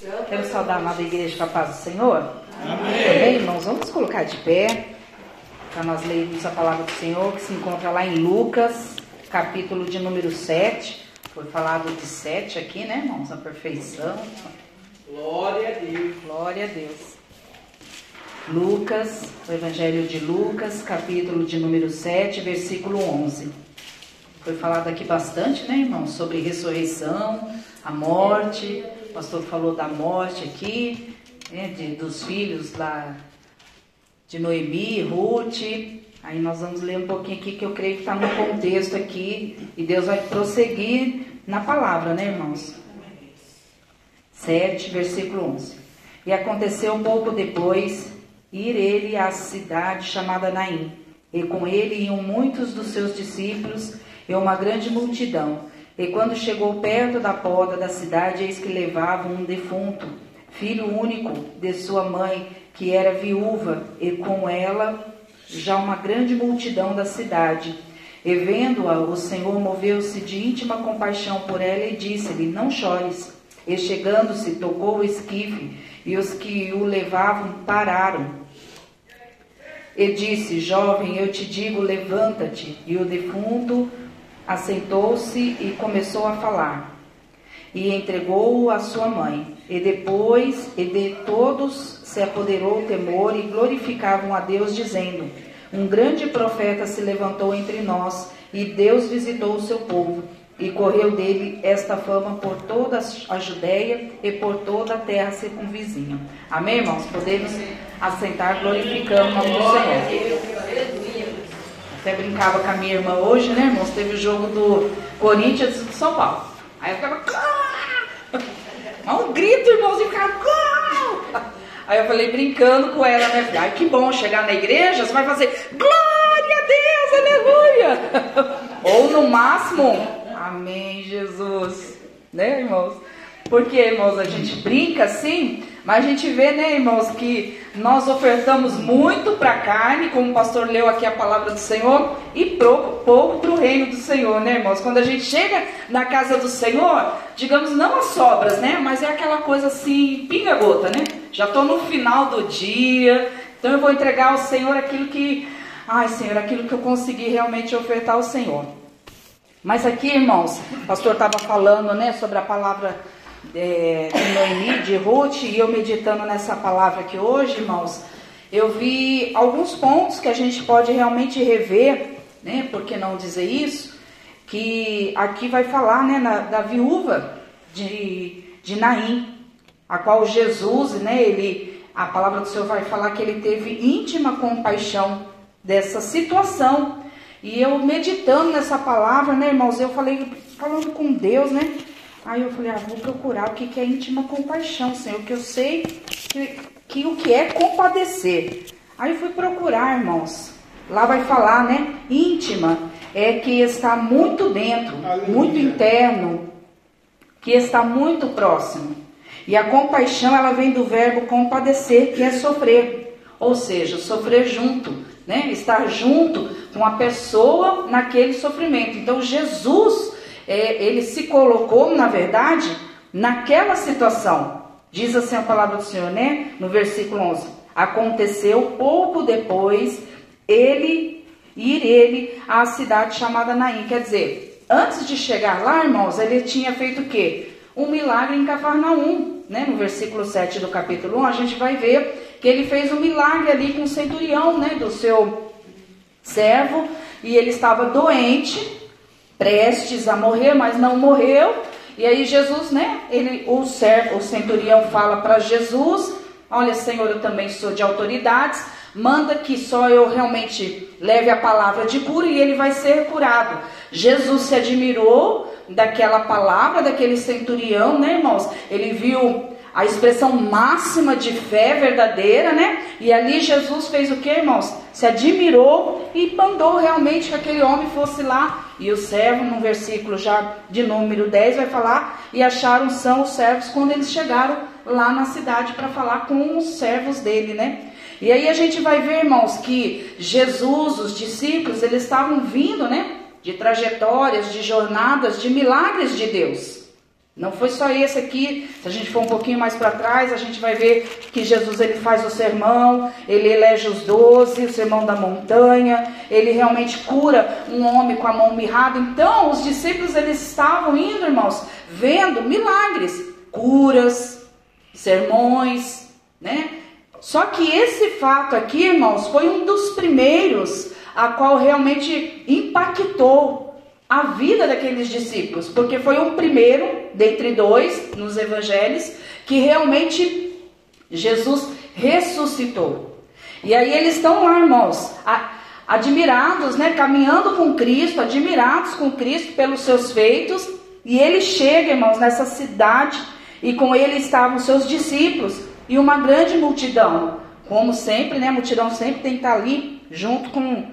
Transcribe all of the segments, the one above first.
Quero saudar a amada igreja com a paz do Senhor. Amém. Amém, irmãos? Vamos colocar de pé para nós lermos a palavra do Senhor que se encontra lá em Lucas, capítulo de número 7. Foi falado de 7 aqui, né, irmãos? A perfeição. Glória a Deus. Glória a Deus. Lucas, o Evangelho de Lucas, capítulo de número 7, versículo 11. Foi falado aqui bastante, né, irmãos, sobre ressurreição, a morte. Pastor falou da morte aqui, né, de, dos filhos lá de Noemi, Ruth. Aí nós vamos ler um pouquinho aqui que eu creio que está no contexto aqui. E Deus vai prosseguir na palavra, né, irmãos? 7, versículo 11. E aconteceu um pouco depois ir ele à cidade chamada Naim. E com ele iam muitos dos seus discípulos e uma grande multidão. E quando chegou perto da porta da cidade, eis que levavam um defunto, filho único de sua mãe, que era viúva, e com ela já uma grande multidão da cidade. E vendo-a, o Senhor moveu-se de íntima compaixão por ela e disse-lhe: Não chores. E chegando-se, tocou o esquife, e os que o levavam pararam. E disse: Jovem, eu te digo, levanta-te. E o defunto assentou-se e começou a falar. E entregou-o à sua mãe. E depois, e de todos se apoderou o temor e glorificavam a Deus, dizendo: Um grande profeta se levantou entre nós, e Deus visitou o seu povo. E correu dele esta fama por toda a Judéia e por toda a terra circunvizinha. Amém, irmãos? Podemos assentar glorificando o nome do Senhor. Até brincava com a minha irmã hoje, né, irmãos? Teve o jogo do Corinthians e do São Paulo. Aí eu ficava. Um grito, irmãos, e ficava. Aí eu falei brincando com ela, né? Ai, que bom chegar na igreja, você vai fazer glória a Deus, aleluia! Ou no máximo, amém, Jesus. Né, irmãos? Porque, irmãos, a gente brinca assim, mas a gente vê, né, irmãos, que nós ofertamos muito para a carne, como o pastor leu aqui a palavra do Senhor, e pouco, pouco para o reino do Senhor, né, irmãos? Quando a gente chega na casa do Senhor, digamos, não as sobras, né, mas é aquela coisa assim, pinga-gota, né? Já estou no final do dia, então eu vou entregar ao Senhor aquilo que, ai, Senhor, aquilo que eu consegui realmente ofertar ao Senhor. Mas aqui, irmãos, o pastor estava falando, né, sobre a palavra é, de Noemi, de Ruth, e eu meditando nessa palavra aqui hoje, irmãos, eu vi alguns pontos que a gente pode realmente rever, né? Por que não dizer isso? Que aqui vai falar, né, na, da viúva de, de Naim, a qual Jesus, né, ele, a palavra do Senhor vai falar que ele teve íntima compaixão dessa situação. E eu meditando nessa palavra, né, irmãos, eu falei, falando com Deus, né? Aí eu falei, ah, vou procurar o que, que é íntima compaixão, Senhor, que eu sei que, que o que é compadecer. Aí eu fui procurar, irmãos. Lá vai falar, né? Íntima é que está muito dentro, Aleluia. muito interno, que está muito próximo. E a compaixão, ela vem do verbo compadecer, que é sofrer. Ou seja, sofrer junto, né? Estar junto com a pessoa naquele sofrimento. Então, Jesus é, ele se colocou, na verdade, naquela situação. Diz assim a palavra do Senhor, né? No versículo 11: Aconteceu pouco depois ele ir ele à cidade chamada Naim. Quer dizer, antes de chegar lá, irmãos, ele tinha feito o quê? Um milagre em Cafarnaum, né? No versículo 7 do capítulo 1, a gente vai ver que ele fez um milagre ali com o centurião, né, do seu servo, e ele estava doente, prestes a morrer, mas não morreu. E aí Jesus, né? Ele, o servo, o centurião fala para Jesus: Olha, Senhor, eu também sou de autoridades. Manda que só eu realmente leve a palavra de cura e ele vai ser curado. Jesus se admirou daquela palavra, daquele centurião, né, irmãos? Ele viu a expressão máxima de fé verdadeira, né? E ali Jesus fez o que, irmãos? Se admirou e mandou realmente que aquele homem fosse lá. E o servo, no versículo já de número 10, vai falar: E acharam são os servos quando eles chegaram lá na cidade para falar com os servos dele, né? E aí a gente vai ver, irmãos, que Jesus, os discípulos, eles estavam vindo, né? De trajetórias, de jornadas, de milagres de Deus. Não foi só esse aqui. Se a gente for um pouquinho mais para trás, a gente vai ver que Jesus ele faz o sermão, ele elege os doze, o sermão da montanha, ele realmente cura um homem com a mão mirrada. Então, os discípulos eles estavam indo, irmãos, vendo milagres, curas, sermões, né? Só que esse fato aqui, irmãos, foi um dos primeiros a qual realmente impactou a vida daqueles discípulos, porque foi o primeiro dentre dois nos evangelhos que realmente Jesus ressuscitou. E aí eles estão lá, irmãos, admirados, né, caminhando com Cristo, admirados com Cristo pelos seus feitos, e ele chega, irmãos, nessa cidade, e com ele estavam seus discípulos e uma grande multidão. Como sempre, né, a multidão sempre tem que estar ali junto com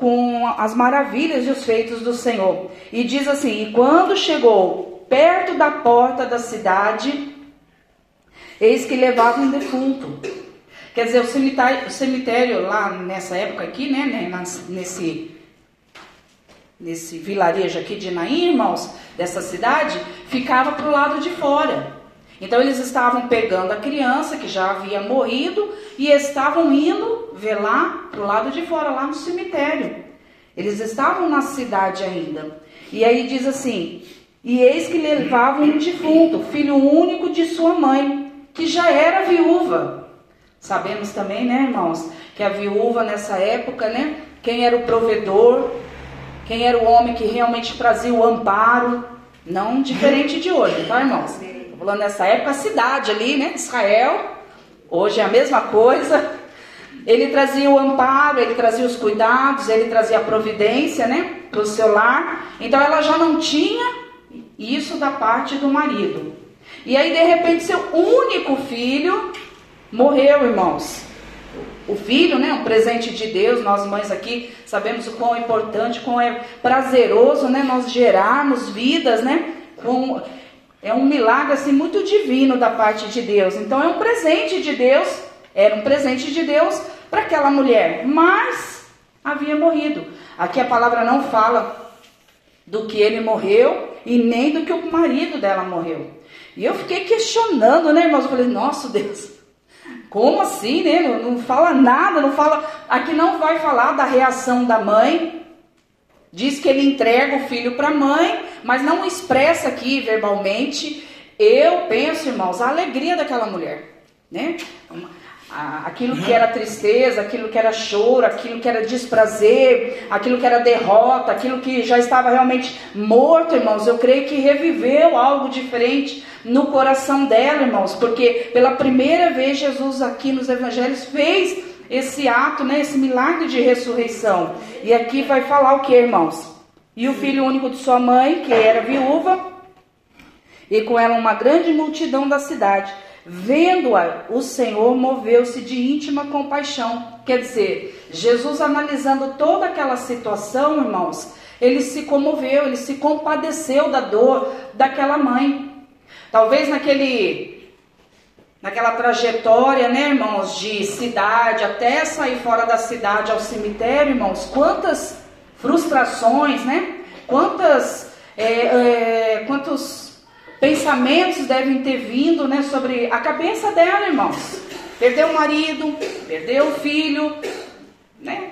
com as maravilhas e os feitos do Senhor. E diz assim: E quando chegou perto da porta da cidade, eis que levava um defunto. Quer dizer, o cemitério, o cemitério lá nessa época aqui, né, né nesse, nesse vilarejo aqui de Naim, irmãos, dessa cidade, ficava para o lado de fora. Então eles estavam pegando a criança que já havia morrido e estavam indo ver lá para o lado de fora, lá no cemitério. Eles estavam na cidade ainda. E aí diz assim: E eis que levavam um defunto, filho único de sua mãe, que já era viúva. Sabemos também, né, irmãos, que a viúva nessa época, né, quem era o provedor, quem era o homem que realmente trazia o amparo, não diferente de hoje, tá, irmãos? falando nessa época, a cidade ali, né? Israel. Hoje é a mesma coisa. Ele trazia o amparo, ele trazia os cuidados, ele trazia a providência, né? Para o seu lar. Então ela já não tinha isso da parte do marido. E aí, de repente, seu único filho morreu, irmãos. O filho, né, um presente de Deus, nós mães aqui sabemos o quão importante, quão é prazeroso, né, nós gerarmos vidas, né, com é um milagre assim muito divino da parte de Deus. Então é um presente de Deus, era um presente de Deus para aquela mulher, mas havia morrido. Aqui a palavra não fala do que ele morreu e nem do que o marido dela morreu. E eu fiquei questionando, né, irmãos? Eu falei, nossa Deus, como assim, né? Não, não fala nada, não fala. Aqui não vai falar da reação da mãe, Diz que ele entrega o filho para a mãe, mas não expressa aqui verbalmente. Eu penso, irmãos, a alegria daquela mulher, né? Aquilo que era tristeza, aquilo que era choro, aquilo que era desprazer, aquilo que era derrota, aquilo que já estava realmente morto, irmãos. Eu creio que reviveu algo diferente no coração dela, irmãos, porque pela primeira vez Jesus aqui nos evangelhos fez esse ato, né, esse milagre de ressurreição. E aqui vai falar o que, irmãos? E o filho único de sua mãe, que era viúva, e com ela uma grande multidão da cidade. Vendo-a, o Senhor moveu-se de íntima compaixão. Quer dizer, Jesus analisando toda aquela situação, irmãos, ele se comoveu, ele se compadeceu da dor daquela mãe. Talvez naquele naquela trajetória, né, irmãos, de cidade até sair fora da cidade ao cemitério, irmãos, quantas frustrações, né? Quantas, é, é, quantos pensamentos devem ter vindo, né, sobre a cabeça dela, irmãos? Perdeu o marido, perdeu o filho, né?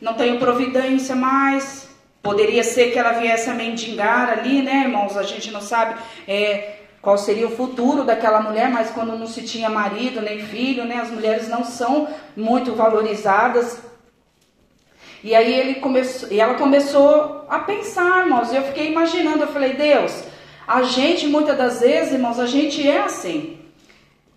Não tenho providência mais. Poderia ser que ela viesse a mendigar ali, né, irmãos? A gente não sabe. É, qual seria o futuro daquela mulher, mas quando não se tinha marido nem filho, né, as mulheres não são muito valorizadas. E aí ele começou, e ela começou a pensar, irmãos, e eu fiquei imaginando, eu falei, Deus, a gente muitas das vezes, irmãos, a gente é assim.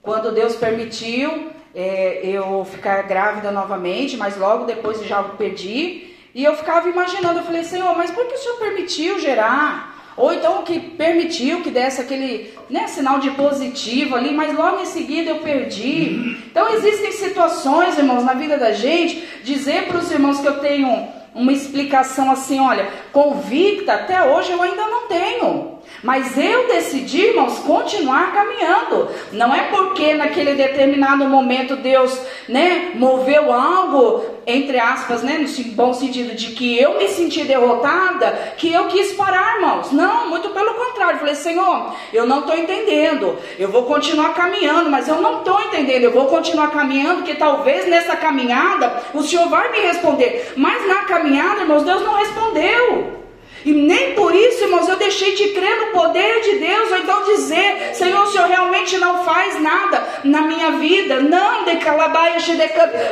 Quando Deus permitiu é, eu ficar grávida novamente, mas logo depois já perdi, e eu ficava imaginando, eu falei, Senhor, mas por que o Senhor permitiu gerar? Ou então que permitiu que desse aquele né, sinal de positivo ali, mas logo em seguida eu perdi. Então existem situações, irmãos, na vida da gente, dizer para os irmãos que eu tenho uma explicação assim, olha, convicta, até hoje eu ainda não tenho. Mas eu decidi, irmãos, continuar caminhando. Não é porque naquele determinado momento Deus, né, moveu algo, entre aspas, né, no bom sentido de que eu me senti derrotada, que eu quis parar, irmãos. Não, muito pelo contrário. Eu falei, Senhor, eu não estou entendendo. Eu vou continuar caminhando, mas eu não estou entendendo. Eu vou continuar caminhando, que talvez nessa caminhada o Senhor vai me responder. Mas na caminhada, irmãos, Deus não respondeu. E nem por isso, irmãos, eu deixei de crer no poder de Deus, ou então dizer, Senhor, o Senhor realmente não faz nada na minha vida. Não, de calabaia,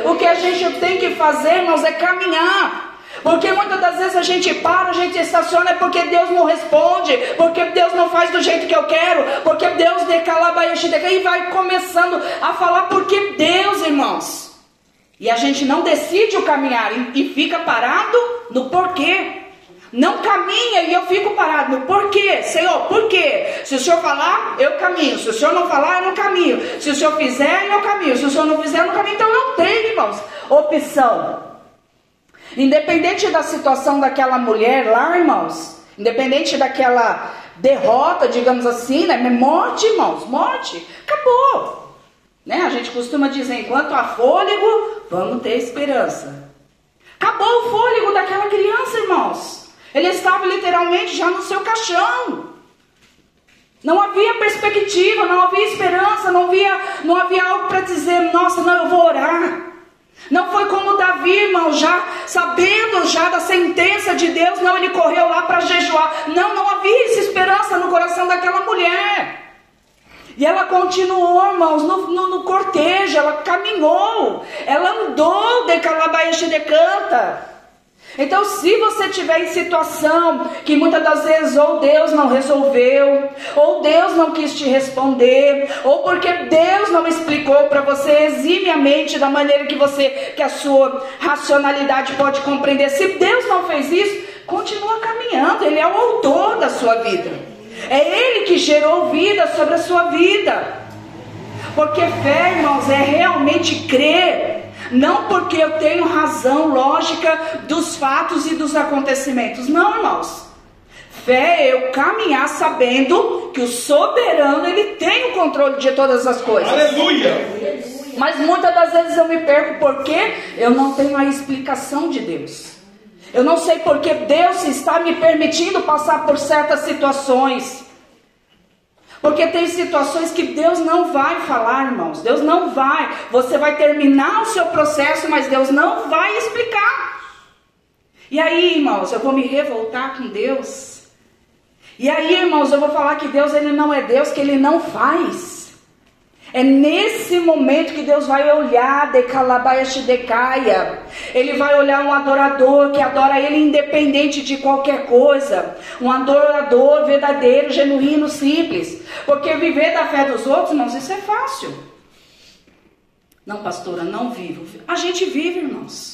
o que a gente tem que fazer, irmãos, é caminhar. Porque muitas das vezes a gente para, a gente estaciona é porque Deus não responde, porque Deus não faz do jeito que eu quero, porque Deus decalabaia e vai começando a falar porque Deus, irmãos. E a gente não decide o caminhar e fica parado no porquê. Não caminha e eu fico parado. Por quê? Senhor, por quê? Se o Senhor falar, eu caminho. Se o Senhor não falar, eu não caminho. Se o Senhor fizer, eu caminho. Se o Senhor não fizer, eu não caminho. Então não tem, irmãos, opção. Independente da situação daquela mulher lá, irmãos, independente daquela derrota, digamos assim, né? Morte, irmãos, morte, acabou. Né? A gente costuma dizer, enquanto há fôlego, vamos ter esperança. Acabou o fôlego daquela criança, irmãos. Ele estava literalmente já no seu caixão. Não havia perspectiva, não havia esperança, não havia, não havia algo para dizer, nossa, não, eu vou orar. Não foi como Davi, irmão, já sabendo já da sentença de Deus, não, ele correu lá para jejuar. Não, não havia essa esperança no coração daquela mulher. E ela continuou, irmãos, no, no, no cortejo, ela caminhou, ela andou de Calabaixa de Canta. Então, se você tiver em situação que muitas das vezes ou Deus não resolveu, ou Deus não quis te responder, ou porque Deus não explicou para você eximiamente da maneira que você que a sua racionalidade pode compreender, se Deus não fez isso, continua caminhando, ele é o autor da sua vida. É ele que gerou vida sobre a sua vida. Porque fé, irmãos, é realmente crer não porque eu tenho razão lógica dos fatos e dos acontecimentos. Não, irmãos. Fé é eu caminhar sabendo que o soberano ele tem o controle de todas as coisas. Aleluia! Mas muitas das vezes eu me perco porque eu não tenho a explicação de Deus. Eu não sei porque Deus está me permitindo passar por certas situações. Porque tem situações que Deus não vai falar, irmãos. Deus não vai. Você vai terminar o seu processo, mas Deus não vai explicar. E aí, irmãos, eu vou me revoltar com Deus. E aí, irmãos, eu vou falar que Deus ele não é Deus, que ele não faz. É nesse momento que Deus vai olhar de Calabaiaxidecaia. Ele vai olhar um adorador que adora Ele independente de qualquer coisa. Um adorador verdadeiro, genuíno, simples. Porque viver da fé dos outros, irmãos, isso é fácil. Não, pastora, não vivo. A gente vive, irmãos.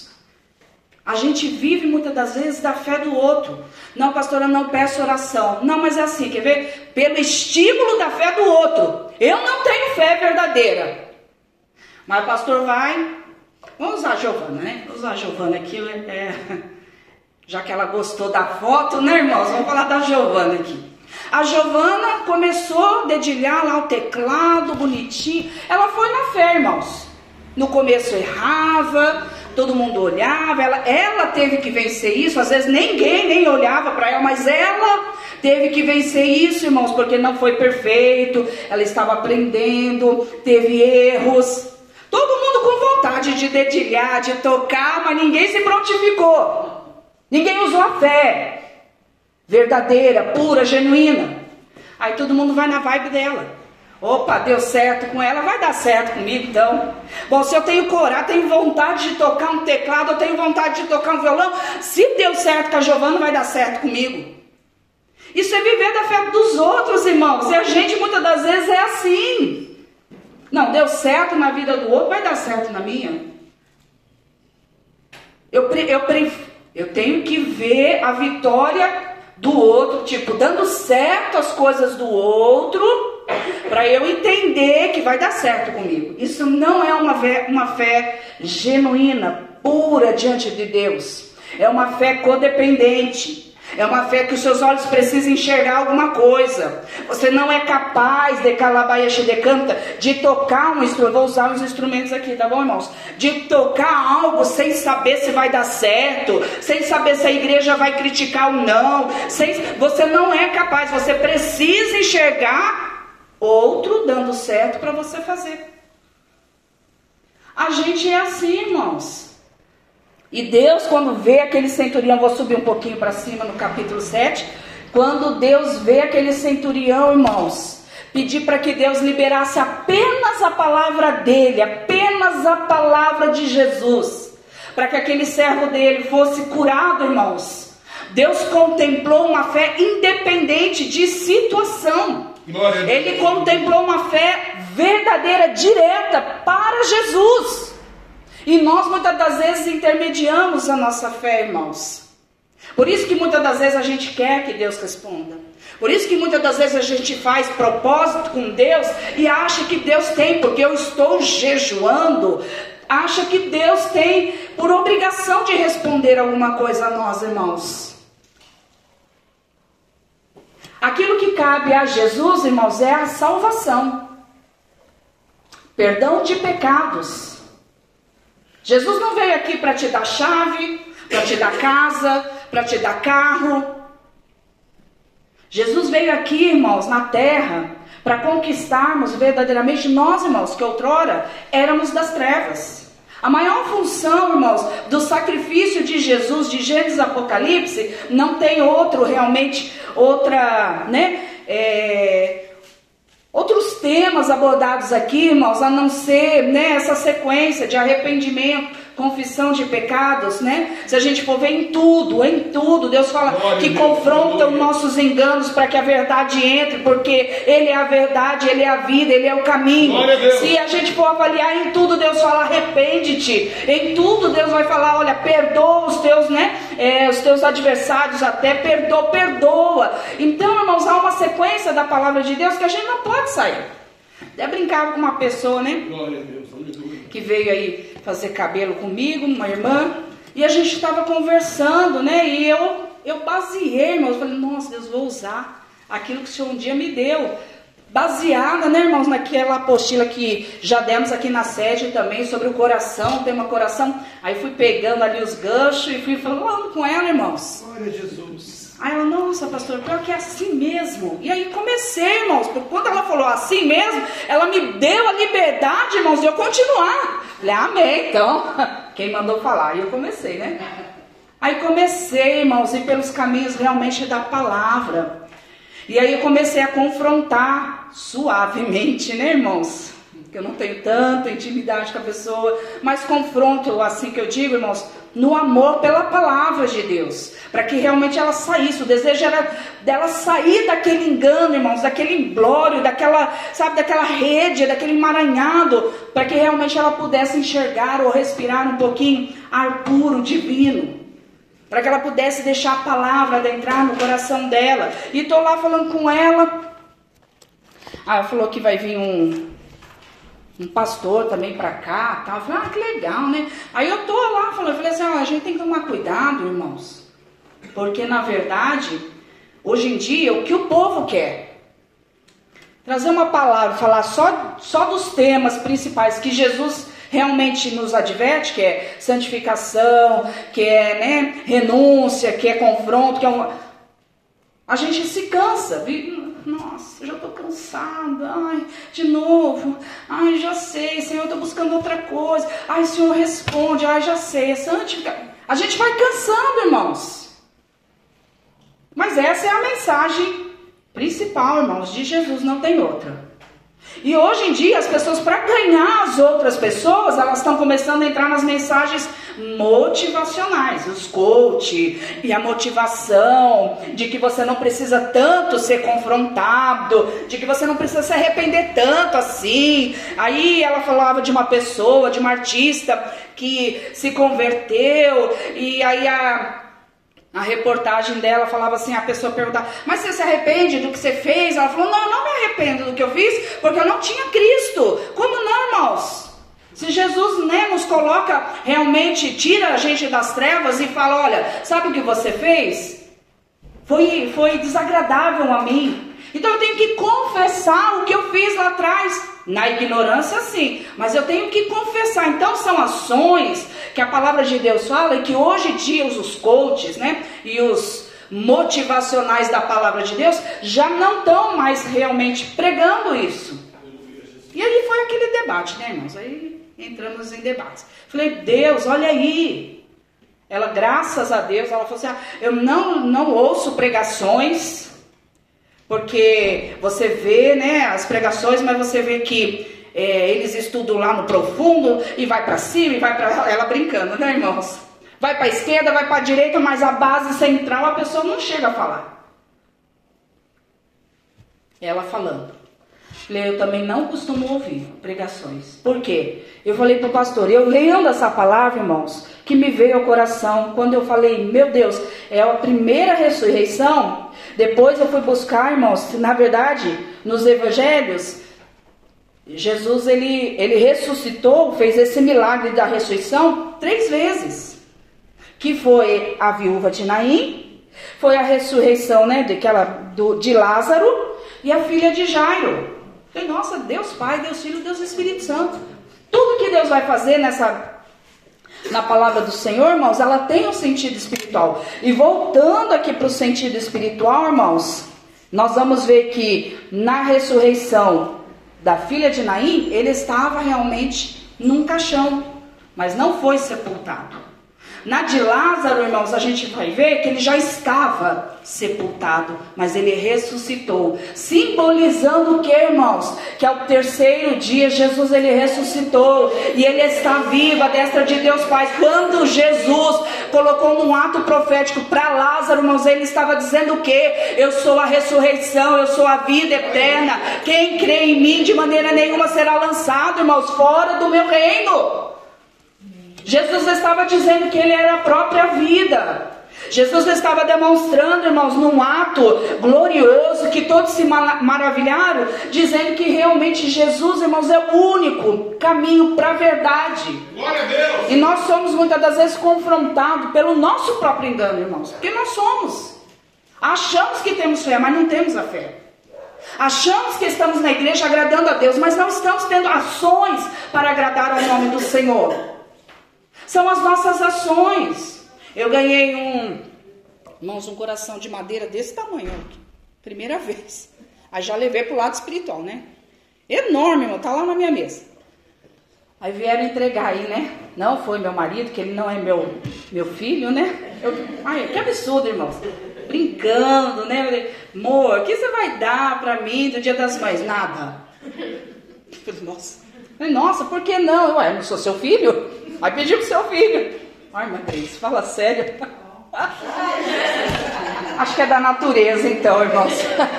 A gente vive muitas das vezes da fé do outro. Não, pastora, não peço oração. Não, mas é assim, quer ver? Pelo estímulo da fé do outro. Eu não tenho fé verdadeira. Mas o pastor vai. Vamos usar a Giovana, né? Vamos usar a Giovana aqui. É, já que ela gostou da foto, né, irmãos? Vamos falar da Giovana aqui. A Giovana começou a dedilhar lá o teclado bonitinho. Ela foi na fé, irmãos. No começo errava, todo mundo olhava, ela, ela teve que vencer isso, às vezes ninguém nem olhava para ela, mas ela teve que vencer isso, irmãos, porque não foi perfeito, ela estava aprendendo, teve erros. Todo mundo com vontade de dedilhar, de tocar, mas ninguém se prontificou. Ninguém usou a fé verdadeira, pura, genuína. Aí todo mundo vai na vibe dela. Opa, deu certo com ela, vai dar certo comigo então. Bom, se eu tenho coragem, tenho vontade de tocar um teclado, eu tenho vontade de tocar um violão, se deu certo com a Giovana, vai dar certo comigo. Isso é viver da fé dos outros, irmãos. E a gente muitas das vezes é assim. Não, deu certo na vida do outro, vai dar certo na minha. Eu, eu, eu tenho que ver a vitória do outro, tipo, dando certo as coisas do outro para eu entender que vai dar certo comigo. Isso não é uma fé, uma fé genuína, pura diante de Deus. É uma fé codependente. É uma fé que os seus olhos precisam enxergar alguma coisa. Você não é capaz de calabaiaxe de canta, de tocar um instrumento. Vou usar os instrumentos aqui, tá bom, irmãos? De tocar algo sem saber se vai dar certo, sem saber se a igreja vai criticar ou não. Sem, você não é capaz, você precisa enxergar outro dando certo para você fazer. A gente é assim, irmãos. E Deus, quando vê aquele centurião, vou subir um pouquinho para cima no capítulo 7. Quando Deus vê aquele centurião, irmãos, pedir para que Deus liberasse apenas a palavra dele, apenas a palavra de Jesus, para que aquele servo dele fosse curado, irmãos. Deus contemplou uma fé independente de situação. Ele contemplou uma fé verdadeira, direta para Jesus. E nós muitas das vezes intermediamos a nossa fé, irmãos. Por isso que muitas das vezes a gente quer que Deus responda. Por isso que muitas das vezes a gente faz propósito com Deus e acha que Deus tem, porque eu estou jejuando, acha que Deus tem por obrigação de responder alguma coisa a nós, irmãos. Aquilo que cabe a Jesus, irmãos, é a salvação, perdão de pecados. Jesus não veio aqui para te dar chave, para te dar casa, para te dar carro. Jesus veio aqui, irmãos, na terra, para conquistarmos verdadeiramente nós, irmãos, que outrora éramos das trevas. A maior função, irmãos, do sacrifício de Jesus de Gênesis Apocalipse não tem outro realmente, outra, né? É, Outros temas abordados aqui, irmãos, a não ser né, essa sequência de arrependimento, confissão de pecados, né? Se a gente for ver em tudo, em tudo, Deus fala glória que confronta os nossos enganos para que a verdade entre, porque Ele é a verdade, Ele é a vida, Ele é o caminho. A Se a gente for avaliar em tudo, Deus fala arrepende-te. Em tudo, Deus vai falar, olha, perdoa os teus, né? É, os teus adversários até, perdoa, perdoa. Então, irmãos, há uma sequência da palavra de Deus que a gente não pode sair. Eu brincava com uma pessoa, né? Glória a Deus, que veio aí fazer cabelo comigo, uma irmã, e a gente estava conversando, né? E eu, eu baseei, irmãos, falei, nossa, Deus, vou usar aquilo que o Senhor um dia me deu. Baseada, né, irmãos, naquela apostila que já demos aqui na sede também sobre o coração, tema coração. Aí fui pegando ali os ganchos e fui falando com ela, irmãos. Glória a Jesus. Aí ela, nossa, pastor, pior que é assim mesmo. E aí comecei, irmãos, quando ela falou assim mesmo, ela me deu a liberdade, irmãos, de eu continuar. Falei, amém, então, quem mandou falar? E eu comecei, né? Aí comecei, irmãos, ir pelos caminhos realmente da palavra. E aí eu comecei a confrontar suavemente, né, irmãos? Que eu não tenho tanta intimidade com a pessoa, mas confronto, assim que eu digo, irmãos, no amor pela palavra de Deus, para que realmente ela saísse. O desejo era dela sair daquele engano, irmãos, daquele imbróglio, daquela, sabe, daquela rede, daquele emaranhado, para que realmente ela pudesse enxergar ou respirar um pouquinho ar puro, divino. Para que ela pudesse deixar a palavra entrar no coração dela. E estou lá falando com ela. Ah, falou que vai vir um, um pastor também para cá, tal. Eu falei, ah, que legal, né? Aí eu tô lá falando, eu falei assim, ah, a gente tem que tomar cuidado, irmãos. Porque na verdade, hoje em dia, o que o povo quer? Trazer uma palavra, falar só, só dos temas principais que Jesus realmente nos adverte, que é santificação, que é né, renúncia, que é confronto, que é uma... A gente se cansa, viu? Nossa, já estou cansada. Ai, de novo. Ai, já sei, Senhor, estou buscando outra coisa. Ai, Senhor, responde. Ai, já sei. É santificação. A gente vai cansando, irmãos. Mas essa é a mensagem principal, irmãos, de Jesus, não tem outra. E hoje em dia, as pessoas, para ganhar as outras pessoas, elas estão começando a entrar nas mensagens motivacionais, os coach e a motivação de que você não precisa tanto ser confrontado, de que você não precisa se arrepender tanto assim. Aí ela falava de uma pessoa, de uma artista que se converteu e aí a a reportagem dela falava assim, a pessoa perguntava, mas você se arrepende do que você fez? Ela falou, não, não me arrependo do que eu fiz, porque eu não tinha Cristo. Como não, irmãos? Se Jesus né, nos coloca, realmente tira a gente das trevas e fala, olha, sabe o que você fez? foi, foi desagradável a mim. Então eu tenho que confessar o que eu fiz lá atrás. Na ignorância, sim, mas eu tenho que confessar. Então são ações que a palavra de Deus fala e que hoje em dia os coaches, né, e os motivacionais da palavra de Deus já não estão mais realmente pregando isso. E aí foi aquele debate, né, irmãos? Aí entramos em debates. Falei, Deus, olha aí. Ela, graças a Deus, ela falou assim: ah, eu não, não ouço pregações, porque você vê né, as pregações, mas você vê que é, eles estudam lá no profundo e vai para cima e vai para ela brincando, né, irmãos? Vai para a esquerda, vai para a direita, mas a base central a pessoa não chega a falar. Ela falando. Eu também não costumo ouvir pregações. Por quê? Eu falei para o pastor, eu lendo essa palavra, irmãos, que me veio ao coração, quando eu falei, meu Deus, é a primeira ressurreição. Depois eu fui buscar, irmãos, na verdade, nos evangelhos, Jesus ele, ele ressuscitou, fez esse milagre da ressurreição três vezes. Que foi a viúva de Naim, foi a ressurreição né, daquela, do, de Lázaro e a filha de Jairo. Falei, nossa, Deus Pai, Deus Filho, Deus Espírito Santo. Tudo que Deus vai fazer nessa na palavra do Senhor, irmãos, ela tem um sentido espiritual. E voltando aqui para o sentido espiritual, irmãos, nós vamos ver que na ressurreição da filha de Naim, ele estava realmente num caixão, mas não foi sepultado. Na de Lázaro, irmãos, a gente vai ver que ele já estava sepultado, mas ele ressuscitou, simbolizando o que, irmãos? Que ao terceiro dia Jesus ele ressuscitou e ele está vivo à destra de Deus Pai. Quando Jesus colocou um ato profético para Lázaro, irmãos, ele estava dizendo o que? Eu sou a ressurreição, eu sou a vida eterna. Quem crê em mim de maneira nenhuma será lançado, irmãos, fora do meu reino. Jesus estava dizendo que ele era a própria vida. Jesus estava demonstrando, irmãos, num ato glorioso que todos se maravilharam, dizendo que realmente Jesus, irmãos, é o único caminho para a verdade. Glória a Deus. E nós somos muitas das vezes confrontados pelo nosso próprio engano, irmãos, porque nós somos. Achamos que temos fé, mas não temos a fé. Achamos que estamos na igreja agradando a Deus, mas não estamos tendo ações para agradar ao nome do Senhor. São as nossas ações. Eu ganhei um, irmãos, um coração de madeira desse tamanho aqui. Primeira vez. Aí já levei pro lado espiritual, né? Enorme, irmão, tá lá na minha mesa. Aí vieram entregar aí, né? Não foi meu marido, que ele não é meu, meu filho, né? Eu, ai, que absurdo, irmãos. Brincando, né? Falei, amor, o que você vai dar pra mim do dia das mães? Nada. Nossa. Nossa, por que não? Ué, não sou seu filho? Aí pediu pro seu filho. Ai, Grace, fala sério. Acho que é da natureza, então, irmãos.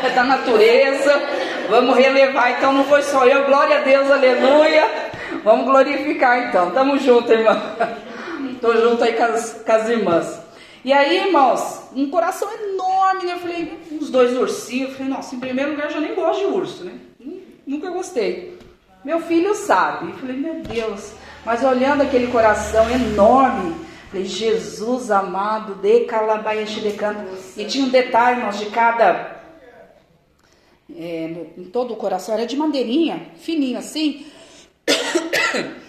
É da natureza. Vamos relevar, então não foi só eu. Glória a Deus, aleluia. Vamos glorificar, então. Tamo junto, irmão. Tô junto aí com as, com as irmãs. E aí, irmãos, um coração enorme, né? Eu falei, uns dois ursinhos. Eu falei, nossa, em primeiro lugar, eu já nem gosto de urso, né? Nunca gostei. Meu filho sabe. Eu falei, meu Deus. Mas olhando aquele coração enorme, falei, Jesus amado, de calabaia de canto. E tinha um detalhe, irmãos, de cada. É, em todo o coração, era de madeirinha, fininho assim.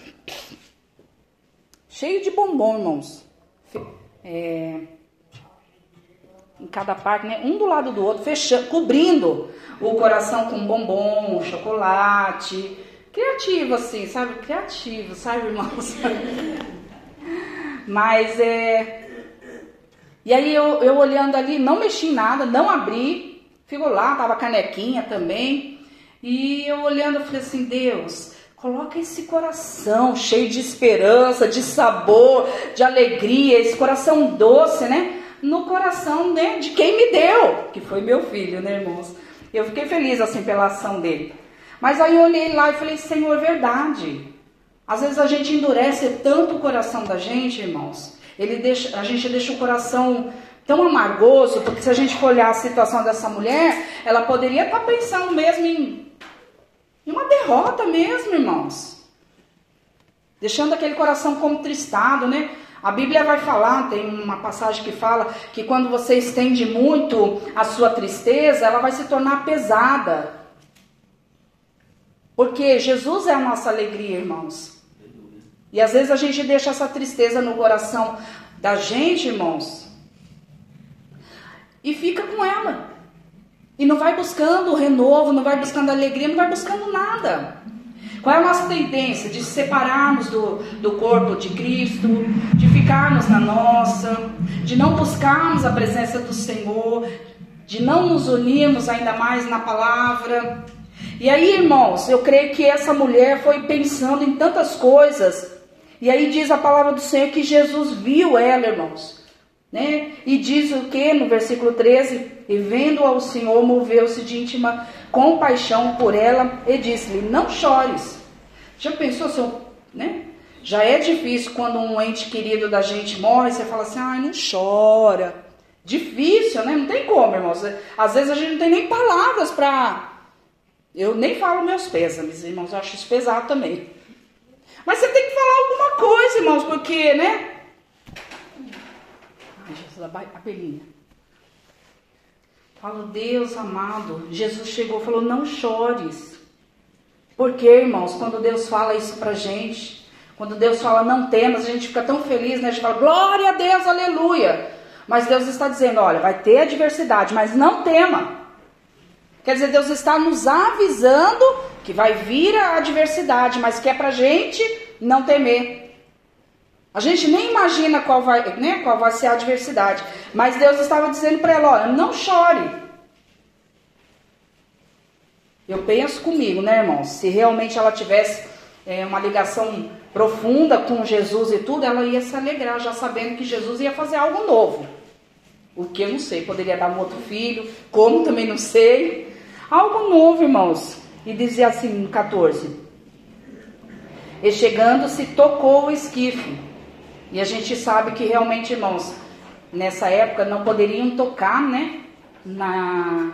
Cheio de bombom, irmãos. É, em cada parte, né? Um do lado do outro, fechando, cobrindo o coração com bombom, chocolate criativo, assim, sabe? Criativo, sabe, irmãos? Mas é. E aí eu, eu olhando ali, não mexi em nada, não abri, ficou lá, tava canequinha também. E eu olhando, eu falei assim, Deus, coloca esse coração cheio de esperança, de sabor, de alegria, esse coração doce, né? No coração né, de quem me deu, que foi meu filho, né, irmãos? Eu fiquei feliz assim pela ação dele. Mas aí eu olhei lá e falei, Senhor, verdade. Às vezes a gente endurece tanto o coração da gente, irmãos. Ele deixa, a gente deixa o coração tão amargoso, porque se a gente for olhar a situação dessa mulher, ela poderia estar tá pensando mesmo em, em uma derrota mesmo, irmãos. Deixando aquele coração contristado, né? A Bíblia vai falar, tem uma passagem que fala que quando você estende muito a sua tristeza, ela vai se tornar pesada. Porque Jesus é a nossa alegria, irmãos. E às vezes a gente deixa essa tristeza no coração da gente, irmãos, e fica com ela. E não vai buscando renovo, não vai buscando alegria, não vai buscando nada. Qual é a nossa tendência? De separarmos do, do corpo de Cristo, de ficarmos na nossa, de não buscarmos a presença do Senhor, de não nos unirmos ainda mais na palavra. E aí, irmãos, eu creio que essa mulher foi pensando em tantas coisas. E aí diz a palavra do Senhor que Jesus viu ela, irmãos. Né? E diz o que no versículo 13? E vendo ao Senhor, moveu-se de íntima compaixão por ela e disse-lhe: Não chores. Já pensou, senhor? Né? Já é difícil quando um ente querido da gente morre, você fala assim: Ai, não chora. Difícil, né? Não tem como, irmãos. Às vezes a gente não tem nem palavras para. Eu nem falo meus pésames, irmãos. Eu acho isso pesado também. Mas você tem que falar alguma coisa, irmãos, porque, né? Ai, Jesus, a pelinha. Falo, Deus amado, Jesus chegou e falou: não chores. Porque, irmãos, quando Deus fala isso pra gente, quando Deus fala não temas, a gente fica tão feliz, né? A gente fala, glória a Deus, aleluia. Mas Deus está dizendo: olha, vai ter adversidade, mas não tema. Quer dizer, Deus está nos avisando que vai vir a adversidade, mas que é pra gente não temer. A gente nem imagina qual vai, né, qual vai ser a adversidade. Mas Deus estava dizendo para ela: olha, não chore. Eu penso comigo, né, irmãos? Se realmente ela tivesse é, uma ligação profunda com Jesus e tudo, ela ia se alegrar, já sabendo que Jesus ia fazer algo novo. O que eu não sei, poderia dar um outro filho, como também não sei. Algo novo, irmãos. E dizia assim no 14: E chegando-se, tocou o esquife e a gente sabe que realmente, irmãos, nessa época não poderiam tocar, né? Na,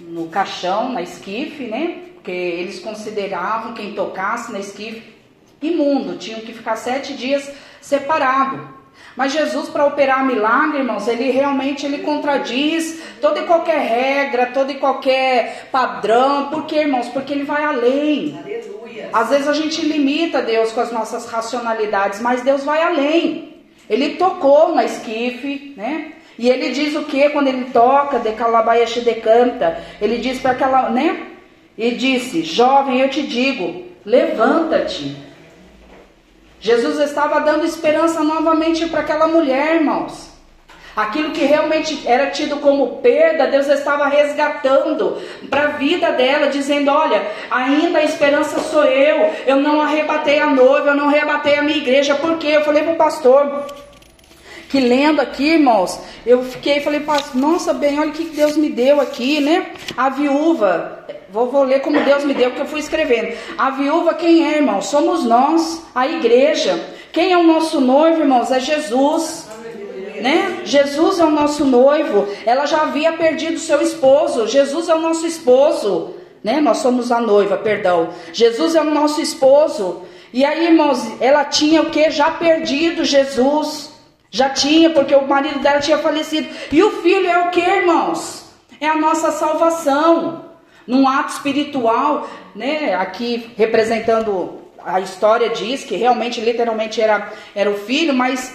no caixão, na esquife, né? Porque eles consideravam quem tocasse na esquife imundo, tinham que ficar sete dias separado. Mas Jesus, para operar milagre, irmãos, ele realmente ele contradiz toda e qualquer regra, todo e qualquer padrão. Por quê, irmãos? Porque ele vai além. Aleluia. Às vezes a gente limita Deus com as nossas racionalidades, mas Deus vai além. Ele tocou na esquife, né? E ele diz o que quando ele toca, de calabaiaxe decanta? Ele diz para aquela, né? E disse: Jovem, eu te digo, levanta-te. Jesus estava dando esperança novamente para aquela mulher, irmãos. Aquilo que realmente era tido como perda, Deus estava resgatando para a vida dela, dizendo: Olha, ainda a esperança sou eu. Eu não arrebatei a noiva, eu não arrebatei a minha igreja. Por quê? Eu falei para o pastor que lendo aqui, irmãos, eu fiquei, falei, nossa, bem, olha o que Deus me deu aqui, né? A viúva, vou, vou ler como Deus me deu, porque eu fui escrevendo. A viúva, quem é, irmão? Somos nós, a igreja. Quem é o nosso noivo, irmãos? É Jesus né? Jesus é o nosso noivo. Ela já havia perdido seu esposo. Jesus é o nosso esposo, né? Nós somos a noiva, perdão. Jesus é o nosso esposo. E aí, irmãos, ela tinha o que? Já perdido Jesus. Já tinha, porque o marido dela tinha falecido. E o filho é o que, irmãos? É a nossa salvação. Num ato espiritual, né? Aqui representando a história diz que realmente, literalmente era, era o filho, mas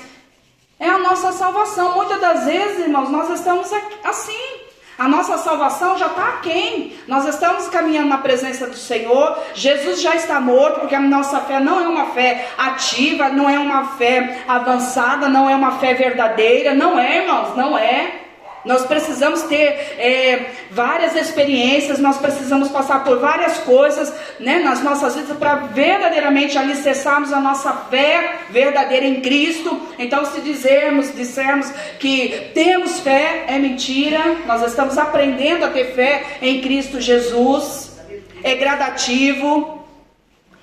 é a nossa salvação. Muitas das vezes, irmãos, nós estamos assim. A nossa salvação já está aquém. Nós estamos caminhando na presença do Senhor. Jesus já está morto, porque a nossa fé não é uma fé ativa, não é uma fé avançada, não é uma fé verdadeira. Não é, irmãos, não é. Nós precisamos ter é, várias experiências, nós precisamos passar por várias coisas né, nas nossas vidas para verdadeiramente alicerçarmos a nossa fé verdadeira em Cristo. Então, se dizermos, dissermos que temos fé, é mentira. Nós estamos aprendendo a ter fé em Cristo Jesus. É gradativo,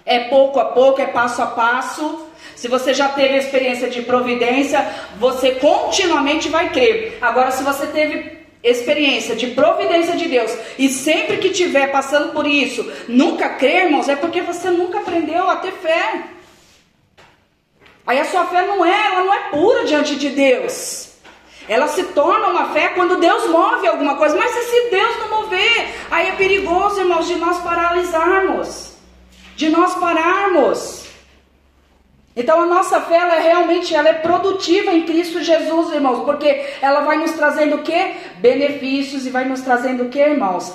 é pouco a pouco, é passo a passo. Se você já teve a experiência de providência, você continuamente vai crer. Agora, se você teve experiência de providência de Deus e sempre que tiver passando por isso, nunca crer, irmãos, é porque você nunca aprendeu a ter fé. Aí a sua fé não é, ela não é pura diante de Deus. Ela se torna uma fé quando Deus move alguma coisa. Mas se Deus não mover, aí é perigoso, irmãos, de nós paralisarmos. De nós pararmos. Então a nossa fé ela é realmente ela é produtiva em Cristo Jesus, irmãos, porque ela vai nos trazendo o que? Benefícios e vai nos trazendo o que, irmãos?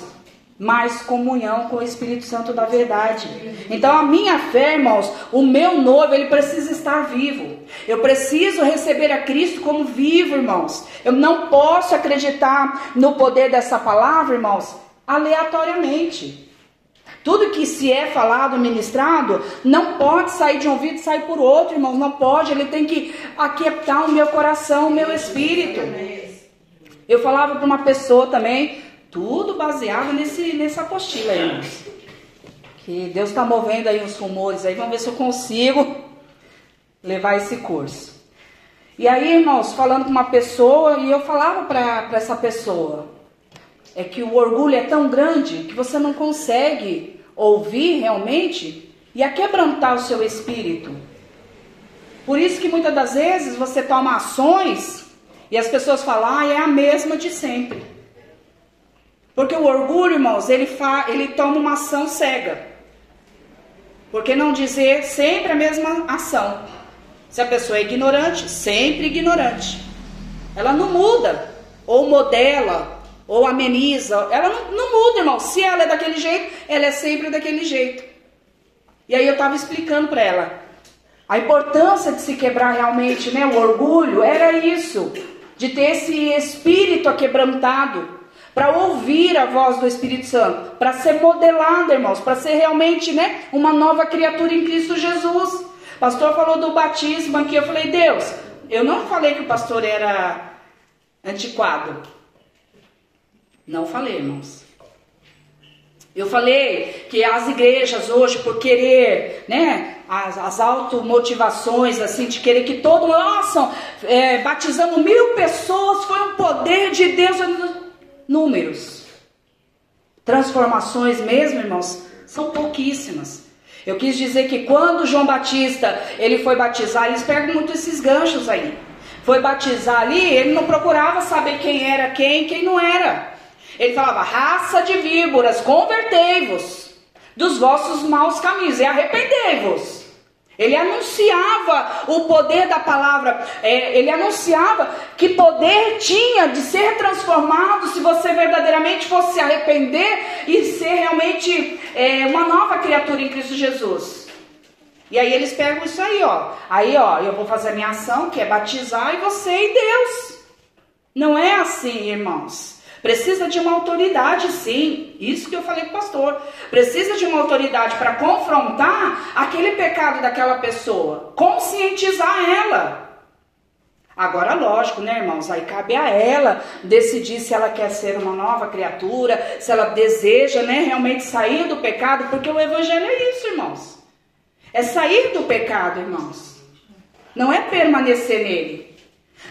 mais comunhão com o Espírito Santo da verdade. Então a minha fé, irmãos, o meu noivo, ele precisa estar vivo. Eu preciso receber a Cristo como vivo, irmãos. Eu não posso acreditar no poder dessa palavra, irmãos, aleatoriamente. Tudo que se é falado, ministrado, não pode sair de um ouvido e sair por outro, irmãos. Não pode, ele tem que aquietar o meu coração, o meu espírito. Eu falava para uma pessoa também, tudo baseado nesse, nessa apostila aí, irmãos. Que Deus está movendo aí uns rumores aí. Vamos ver se eu consigo levar esse curso. E aí, irmãos, falando com uma pessoa, e eu falava para essa pessoa, é que o orgulho é tão grande que você não consegue ouvir realmente e aquebrantar o seu espírito. Por isso que muitas das vezes você toma ações e as pessoas falam, ah, é a mesma de sempre. Porque o orgulho, irmãos, ele, fa, ele toma uma ação cega. Por que não dizer sempre a mesma ação? Se a pessoa é ignorante, sempre ignorante. Ela não muda, ou modela, ou ameniza. Ela não, não muda, irmão. Se ela é daquele jeito, ela é sempre daquele jeito. E aí eu estava explicando para ela. A importância de se quebrar realmente, né? O orgulho era isso, de ter esse espírito aquebrantado para ouvir a voz do Espírito Santo, para ser modelado, irmãos, para ser realmente, né, uma nova criatura em Cristo Jesus. Pastor falou do batismo aqui, eu falei, Deus, eu não falei que o pastor era antiquado. Não falei, irmãos. Eu falei que as igrejas hoje, por querer, né, as, as automotivações, assim, de querer que todo mundo, nossa, é, batizando mil pessoas, foi um poder de Deus números. Transformações mesmo, irmãos, são pouquíssimas. Eu quis dizer que quando João Batista ele foi batizar, eles pegam muito esses ganchos aí. Foi batizar ali, ele não procurava saber quem era quem, quem não era. Ele falava: raça de víboras, convertei-vos dos vossos maus caminhos e arrependei-vos. Ele anunciava o poder da palavra, é, ele anunciava que poder tinha de ser transformado se você verdadeiramente fosse se arrepender e ser realmente é, uma nova criatura em Cristo Jesus. E aí eles pegam isso aí, ó. Aí, ó, eu vou fazer a minha ação, que é batizar, e você e Deus. Não é assim, irmãos. Precisa de uma autoridade, sim. Isso que eu falei com o pastor. Precisa de uma autoridade para confrontar aquele pecado daquela pessoa, conscientizar ela. Agora, lógico, né, irmãos? Aí cabe a ela decidir se ela quer ser uma nova criatura, se ela deseja, né, realmente sair do pecado, porque o evangelho é isso, irmãos. É sair do pecado, irmãos. Não é permanecer nele.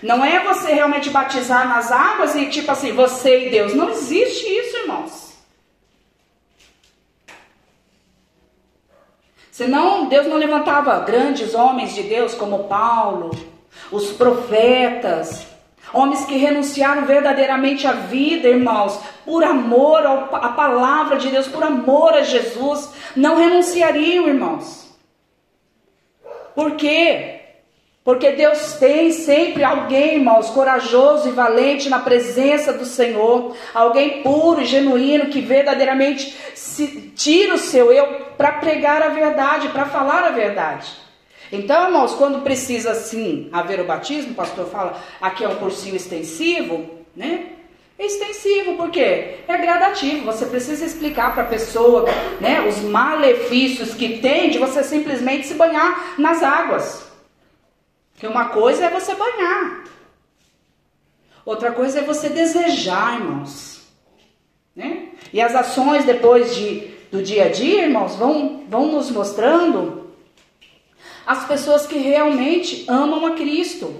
Não é você realmente batizar nas águas e tipo assim, você e Deus. Não existe isso, irmãos. Senão Deus não levantava grandes homens de Deus como Paulo, os profetas, homens que renunciaram verdadeiramente à vida, irmãos, por amor à palavra de Deus, por amor a Jesus, não renunciariam, irmãos. Por quê? Porque Deus tem sempre alguém, irmãos, corajoso e valente na presença do Senhor, alguém puro e genuíno que verdadeiramente se tira o seu eu para pregar a verdade, para falar a verdade. Então, irmãos, quando precisa sim haver o batismo, o pastor fala, aqui é um cursinho extensivo, né? Extensivo, porque é gradativo. Você precisa explicar para a pessoa, né, os malefícios que tem de você simplesmente se banhar nas águas. Porque uma coisa é você banhar. Outra coisa é você desejar, irmãos. Né? E as ações depois de, do dia a dia, irmãos, vão, vão nos mostrando as pessoas que realmente amam a Cristo.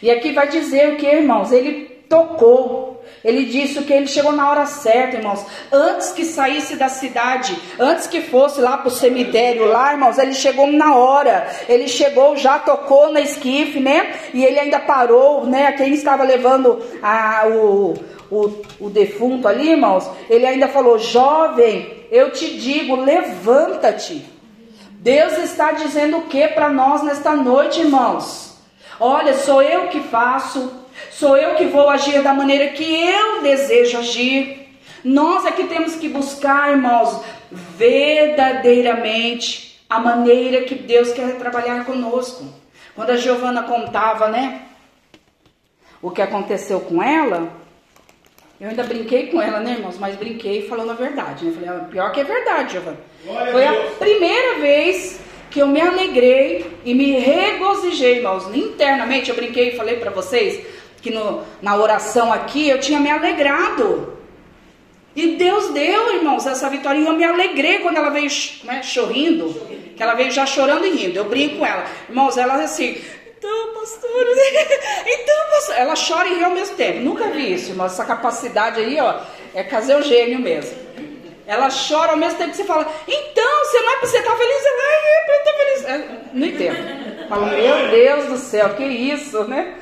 E aqui vai dizer o que, irmãos? Ele tocou. Ele disse que ele chegou na hora certa, irmãos. Antes que saísse da cidade, antes que fosse lá para o cemitério, lá, irmãos, ele chegou na hora. Ele chegou, já tocou na esquife, né? E ele ainda parou, né? Quem estava levando a, o, o, o defunto ali, irmãos, ele ainda falou: Jovem, eu te digo, levanta-te. Deus está dizendo o que para nós nesta noite, irmãos? Olha, sou eu que faço, Sou eu que vou agir da maneira que eu desejo agir. Nós é que temos que buscar, irmãos, verdadeiramente a maneira que Deus quer trabalhar conosco. Quando a Giovana contava, né, o que aconteceu com ela, eu ainda brinquei com ela, né, irmãos? Mas brinquei falando a verdade, né? Falei, ah, pior que é verdade, Giovana. Glória Foi a, a primeira vez que eu me alegrei e me regozijei, irmãos. Internamente eu brinquei e falei para vocês que no, na oração aqui eu tinha me alegrado. E Deus deu, irmãos, essa vitória. E eu me alegrei quando ela veio né, chorrindo. Que ela veio já chorando e rindo. Eu brinco com ela. Irmãos, ela assim. Então, pastor. então, pastor. Ela chora e ri ao mesmo tempo. Nunca vi isso, irmãos. Essa capacidade aí, ó. É caseu gênio mesmo. Ela chora ao mesmo tempo que você fala. Então, você não é para você estar feliz. Ela é para estar feliz. É, não entendo. Fala, meu Deus do céu, que isso, né?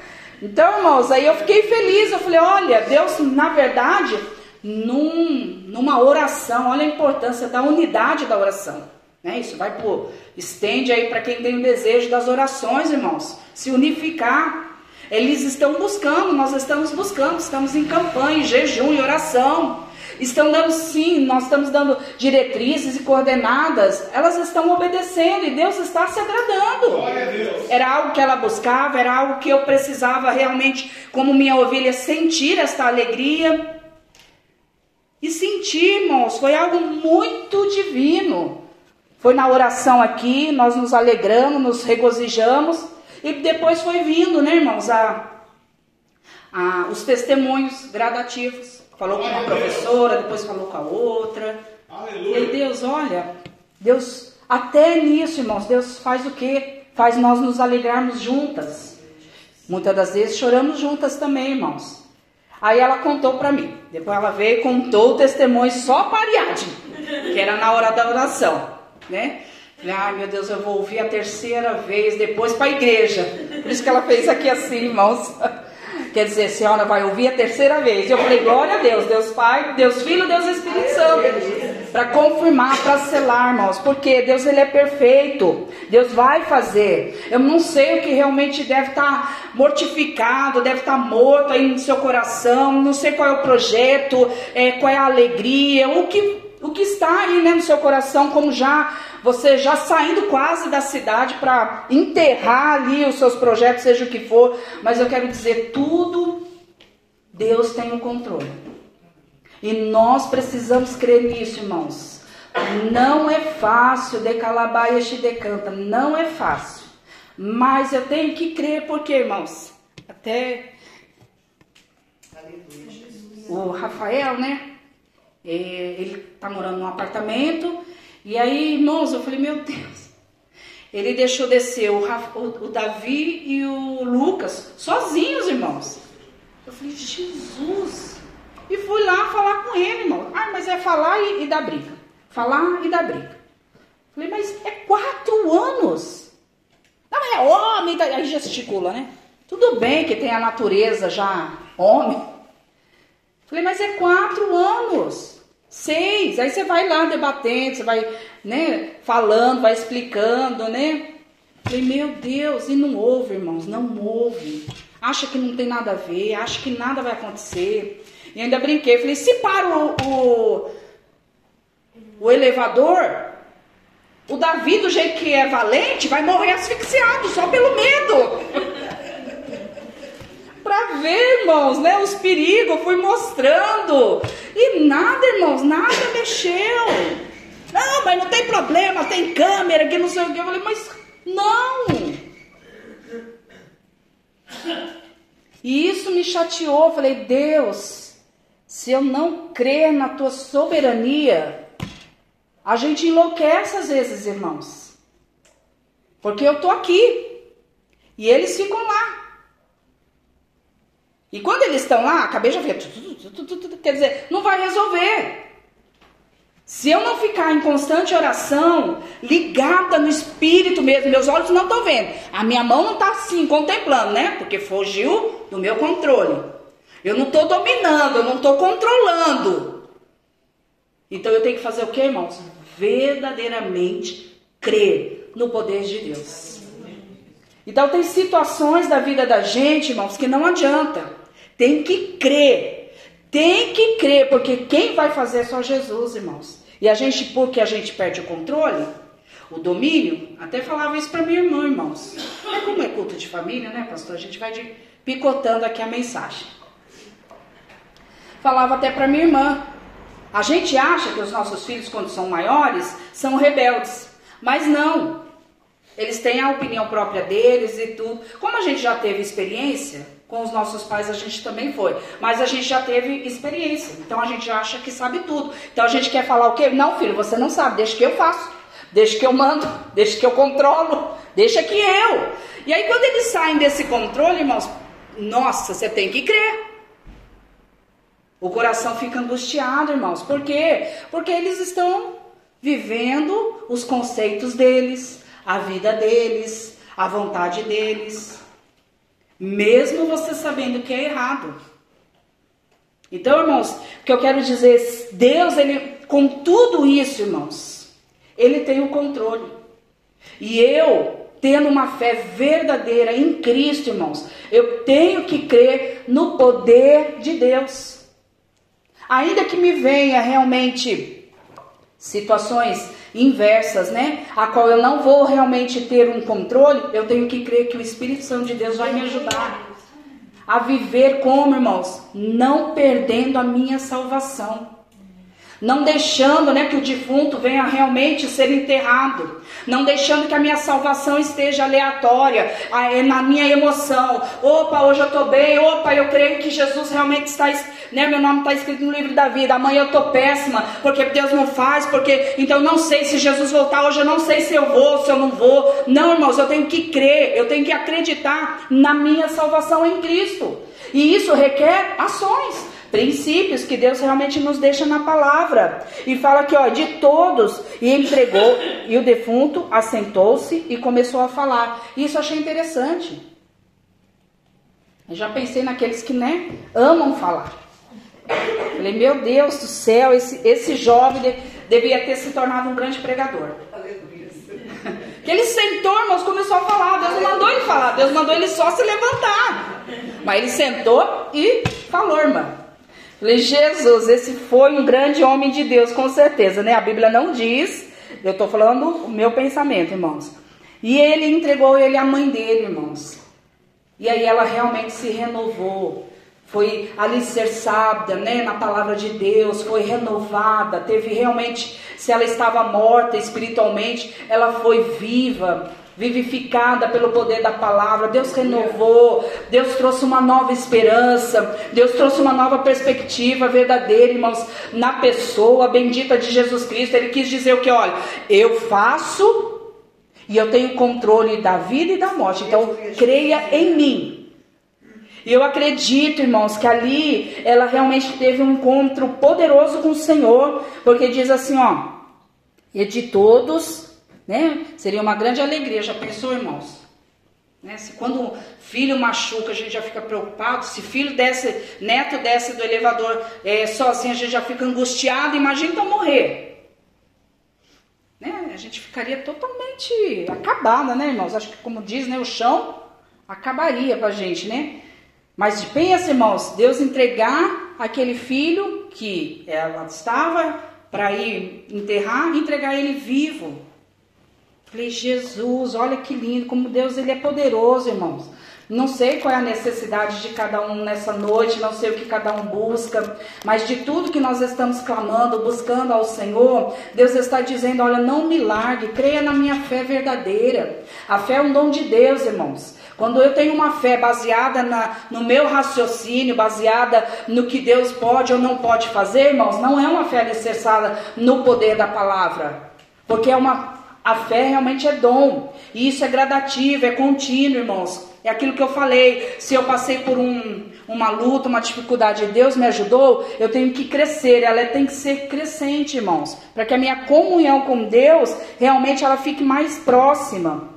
Então, irmãos, aí eu fiquei feliz. Eu falei: olha, Deus, na verdade, num, numa oração, olha a importância da unidade da oração. Né? Isso vai por. Estende aí para quem tem o desejo das orações, irmãos. Se unificar. Eles estão buscando, nós estamos buscando, estamos em campanha, em jejum e oração estão dando sim, nós estamos dando diretrizes e coordenadas, elas estão obedecendo e Deus está se agradando. Era algo que ela buscava, era algo que eu precisava realmente, como minha ovelha, sentir esta alegria. E sentir, irmãos, foi algo muito divino. Foi na oração aqui, nós nos alegramos, nos regozijamos, e depois foi vindo, né, irmãos, a, a, os testemunhos gradativos. Falou com uma professora, depois falou com a outra. Aleluia. E Deus, olha, Deus, até nisso, irmãos, Deus faz o quê? Faz nós nos alegrarmos juntas. Muitas das vezes choramos juntas também, irmãos. Aí ela contou para mim. Depois ela veio e contou o testemunho só para Ariadne, que era na hora da oração, né? Falei, ai meu Deus, eu vou ouvir a terceira vez depois para a igreja. Por isso que ela fez aqui assim, irmãos. Quer dizer, a senhora vai ouvir a terceira vez. Eu falei, glória a Deus, Deus Pai, Deus Filho, Deus Espírito Santo. Para confirmar, para selar, irmãos. Porque Deus ele é perfeito. Deus vai fazer. Eu não sei o que realmente deve estar tá mortificado, deve estar tá morto aí no seu coração. Não sei qual é o projeto, é, qual é a alegria, o que, o que está aí né, no seu coração, como já você já saindo quase da cidade para enterrar ali os seus projetos, seja o que for, mas eu quero dizer, tudo Deus tem o controle. E nós precisamos crer nisso, irmãos. Não é fácil decalabar este decanta, não é fácil. Mas eu tenho que crer, porque, irmãos, até o Rafael, né? É, ele tá morando num apartamento e aí, irmãos, eu falei, meu Deus. Ele deixou descer o, o, o Davi e o Lucas sozinhos, irmãos. Eu falei, Jesus. E fui lá falar com ele, irmão. Ah, mas é falar e, e dar briga. Falar e dar briga. Falei, mas é quatro anos. Não, é homem. Tá, aí gesticula, né? Tudo bem que tem a natureza já homem. Falei, mas é quatro anos. Seis. Aí você vai lá debatendo, você vai, né, falando, vai explicando, né? Falei, meu Deus, e não ouve, irmãos, não ouve. Acha que não tem nada a ver, acha que nada vai acontecer. E ainda brinquei, falei, se para o, o, o elevador, o Davi, do jeito que é valente, vai morrer asfixiado só pelo medo. Para ver, irmãos, né, os perigos, fui mostrando. E nada, irmãos, nada mexeu. Não, mas não tem problema, tem câmera, que não sei o que. Eu falei, mas não. E isso me chateou. Eu falei, Deus, se eu não crer na tua soberania, a gente enlouquece às vezes, irmãos. Porque eu tô aqui e eles ficam lá. E quando eles estão lá, acabei de ver, quer dizer, não vai resolver. Se eu não ficar em constante oração, ligada no espírito mesmo, meus olhos não estão vendo, a minha mão não está assim contemplando, né? Porque fugiu do meu controle. Eu não estou dominando, eu não estou controlando. Então eu tenho que fazer o que, irmãos? Verdadeiramente crer no poder de Deus. Então tem situações da vida da gente, irmãos, que não adianta. Tem que crer tem que crer, porque quem vai fazer é só Jesus, irmãos. E a gente, porque a gente perde o controle, o domínio, até falava isso para minha irmã, irmãos. É como é culto de família, né, pastor? A gente vai de, picotando aqui a mensagem. Falava até para minha irmã. A gente acha que os nossos filhos, quando são maiores, são rebeldes. Mas não. Eles têm a opinião própria deles e tudo. Como a gente já teve experiência, com os nossos pais a gente também foi. Mas a gente já teve experiência. Então a gente acha que sabe tudo. Então a gente quer falar o quê? Não, filho, você não sabe. Deixa que eu faço. Deixa que eu mando. Deixa que eu controlo. Deixa que eu. E aí quando eles saem desse controle, irmãos, nossa, você tem que crer. O coração fica angustiado, irmãos. Por quê? Porque eles estão vivendo os conceitos deles, a vida deles, a vontade deles. Mesmo você sabendo que é errado. Então, irmãos, o que eu quero dizer, Deus, ele, com tudo isso, irmãos, ele tem o controle. E eu, tendo uma fé verdadeira em Cristo, irmãos, eu tenho que crer no poder de Deus. Ainda que me venha realmente situações inversas, né? A qual eu não vou realmente ter um controle, eu tenho que crer que o Espírito Santo de Deus vai me ajudar a viver como, irmãos, não perdendo a minha salvação. Não deixando né, que o defunto venha realmente ser enterrado, não deixando que a minha salvação esteja aleatória, é na minha emoção. Opa, hoje eu estou bem, opa, eu creio que Jesus realmente está, né, meu nome está escrito no livro da vida. Amanhã eu estou péssima, porque Deus não faz, porque então não sei se Jesus voltar hoje, eu não sei se eu vou, se eu não vou. Não, irmãos, eu tenho que crer, eu tenho que acreditar na minha salvação em Cristo. E isso requer ações princípios que Deus realmente nos deixa na palavra. E fala que, ó, de todos, e entregou, e o defunto assentou-se e começou a falar. Isso eu achei interessante. Eu já pensei naqueles que, né, amam falar. Falei, meu Deus do céu, esse, esse jovem de, devia ter se tornado um grande pregador. Que ele sentou, irmãos, começou a falar. Deus não mandou ele falar, Deus mandou ele só se levantar. Mas ele sentou e falou, irmã. Falei, Jesus, esse foi um grande homem de Deus, com certeza, né? A Bíblia não diz, eu estou falando o meu pensamento, irmãos. E ele entregou ele à mãe dele, irmãos. E aí ela realmente se renovou, foi alicerçada, né, na palavra de Deus, foi renovada, teve realmente, se ela estava morta espiritualmente, ela foi viva vivificada pelo poder da palavra. Deus renovou, Deus trouxe uma nova esperança, Deus trouxe uma nova perspectiva verdadeira, irmãos, na pessoa bendita de Jesus Cristo. Ele quis dizer o que? Olha, eu faço e eu tenho controle da vida e da morte. Então, creia em mim. E eu acredito, irmãos, que ali ela realmente teve um encontro poderoso com o Senhor, porque diz assim, ó, e de todos né? Seria uma grande alegria, já pensou, irmãos? Né? Se quando filho machuca, a gente já fica preocupado. Se filho desce, neto desce do elevador é, sozinho, a gente já fica angustiado. Imagina então morrer. Né? A gente ficaria totalmente acabada, né, irmãos? Acho que, como diz, né, o chão acabaria com a gente, né? Mas pensa, irmãos, Deus entregar aquele filho que ela estava para ir enterrar, entregar ele vivo. Falei, Jesus, olha que lindo, como Deus ele é poderoso, irmãos. Não sei qual é a necessidade de cada um nessa noite, não sei o que cada um busca, mas de tudo que nós estamos clamando, buscando ao Senhor, Deus está dizendo: olha, não me largue, creia na minha fé verdadeira. A fé é um dom de Deus, irmãos. Quando eu tenho uma fé baseada na, no meu raciocínio, baseada no que Deus pode ou não pode fazer, irmãos, não é uma fé alicerçada no poder da palavra, porque é uma a fé realmente é dom. E isso é gradativo, é contínuo, irmãos. É aquilo que eu falei. Se eu passei por um, uma luta, uma dificuldade, Deus me ajudou, eu tenho que crescer, ela tem que ser crescente, irmãos, para que a minha comunhão com Deus realmente ela fique mais próxima.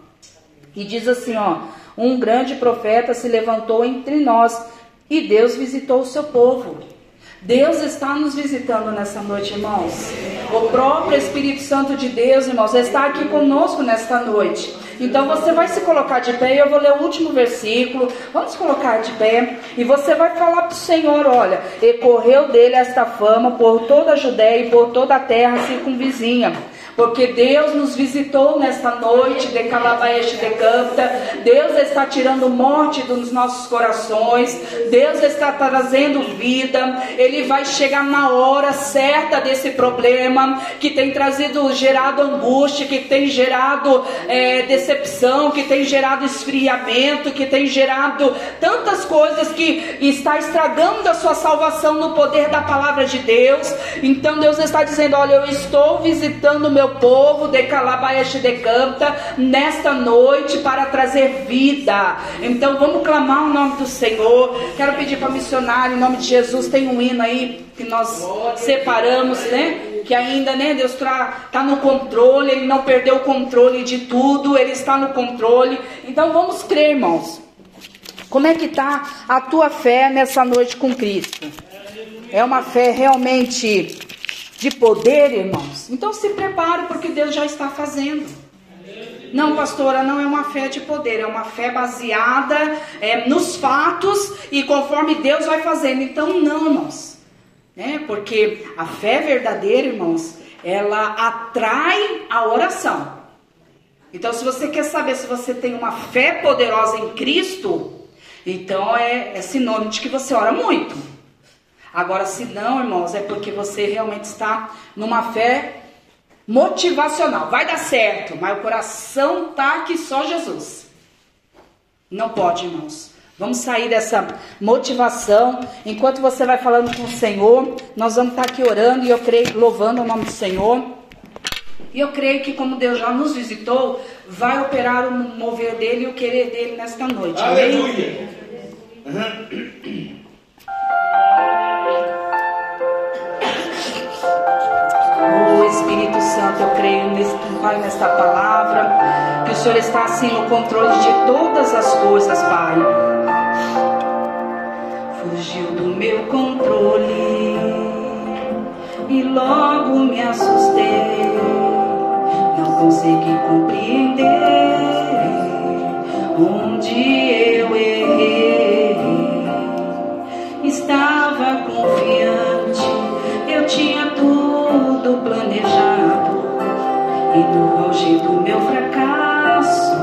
E diz assim, ó, um grande profeta se levantou entre nós e Deus visitou o seu povo. Deus está nos visitando nessa noite, irmãos. O próprio Espírito Santo de Deus, irmãos, está aqui conosco nesta noite. Então você vai se colocar de pé e eu vou ler o último versículo. Vamos colocar de pé e você vai falar para o Senhor: olha, e correu dele esta fama por toda a Judéia e por toda a terra circunvizinha porque Deus nos visitou nesta noite de Calabaeste de Canta. Deus está tirando morte dos nossos corações. Deus está trazendo vida. Ele vai chegar na hora certa desse problema que tem trazido, gerado angústia, que tem gerado é, decepção, que tem gerado esfriamento, que tem gerado tantas coisas que está estragando a sua salvação no poder da palavra de Deus. Então Deus está dizendo: Olha, eu estou visitando o povo de Calabaias de Canta nesta noite para trazer vida. Então vamos clamar o nome do Senhor. Quero pedir para missionário, em nome de Jesus, tem um hino aí que nós separamos, né? Que ainda, né, Deus está tá no controle, Ele não perdeu o controle de tudo, Ele está no controle. Então vamos crer, irmãos. Como é que está a tua fé nessa noite com Cristo? É uma fé realmente de poder, irmãos. Então se prepare porque Deus já está fazendo. Não, pastora, não é uma fé de poder, é uma fé baseada é, nos fatos e conforme Deus vai fazendo. Então, não, irmãos. Né? Porque a fé verdadeira, irmãos, ela atrai a oração. Então, se você quer saber se você tem uma fé poderosa em Cristo, então é, é sinônimo de que você ora muito. Agora, se não, irmãos, é porque você realmente está numa fé motivacional. Vai dar certo, mas o coração tá que só Jesus. Não pode, irmãos. Vamos sair dessa motivação. Enquanto você vai falando com o Senhor, nós vamos estar aqui orando e eu creio, louvando o nome do Senhor. E eu creio que como Deus já nos visitou, vai operar o mover dele e o querer dele nesta noite. Aleluia. Amém? Santo, eu creio nesse, Pai, nesta palavra, que o Senhor está assim no controle de todas as coisas, Pai. Fugiu do meu controle e logo me assustei. Não consegui compreender onde eu errei. Estava confiante, eu tinha tudo planejado. E no auge do meu fracasso,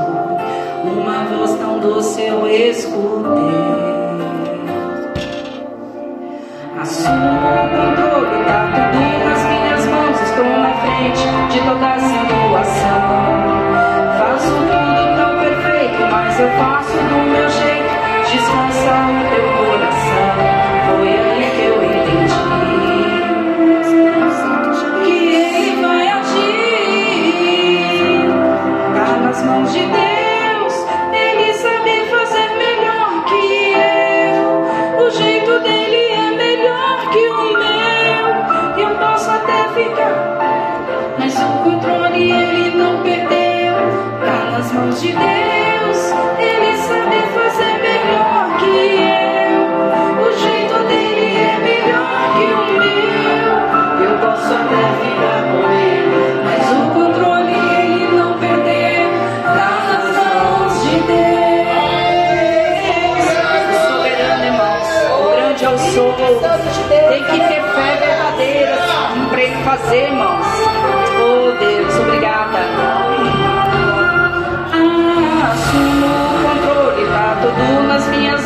uma voz tão doce eu escutei. Assumo o controle, tá tudo nas minhas mãos. Estou na frente de toda a situação. Faço tudo tão perfeito, mas eu faço do Tem que ter fé verdadeira para ele fazer, irmãos. Oh Deus, obrigada. Assumo o controle, tá tudo nas minhas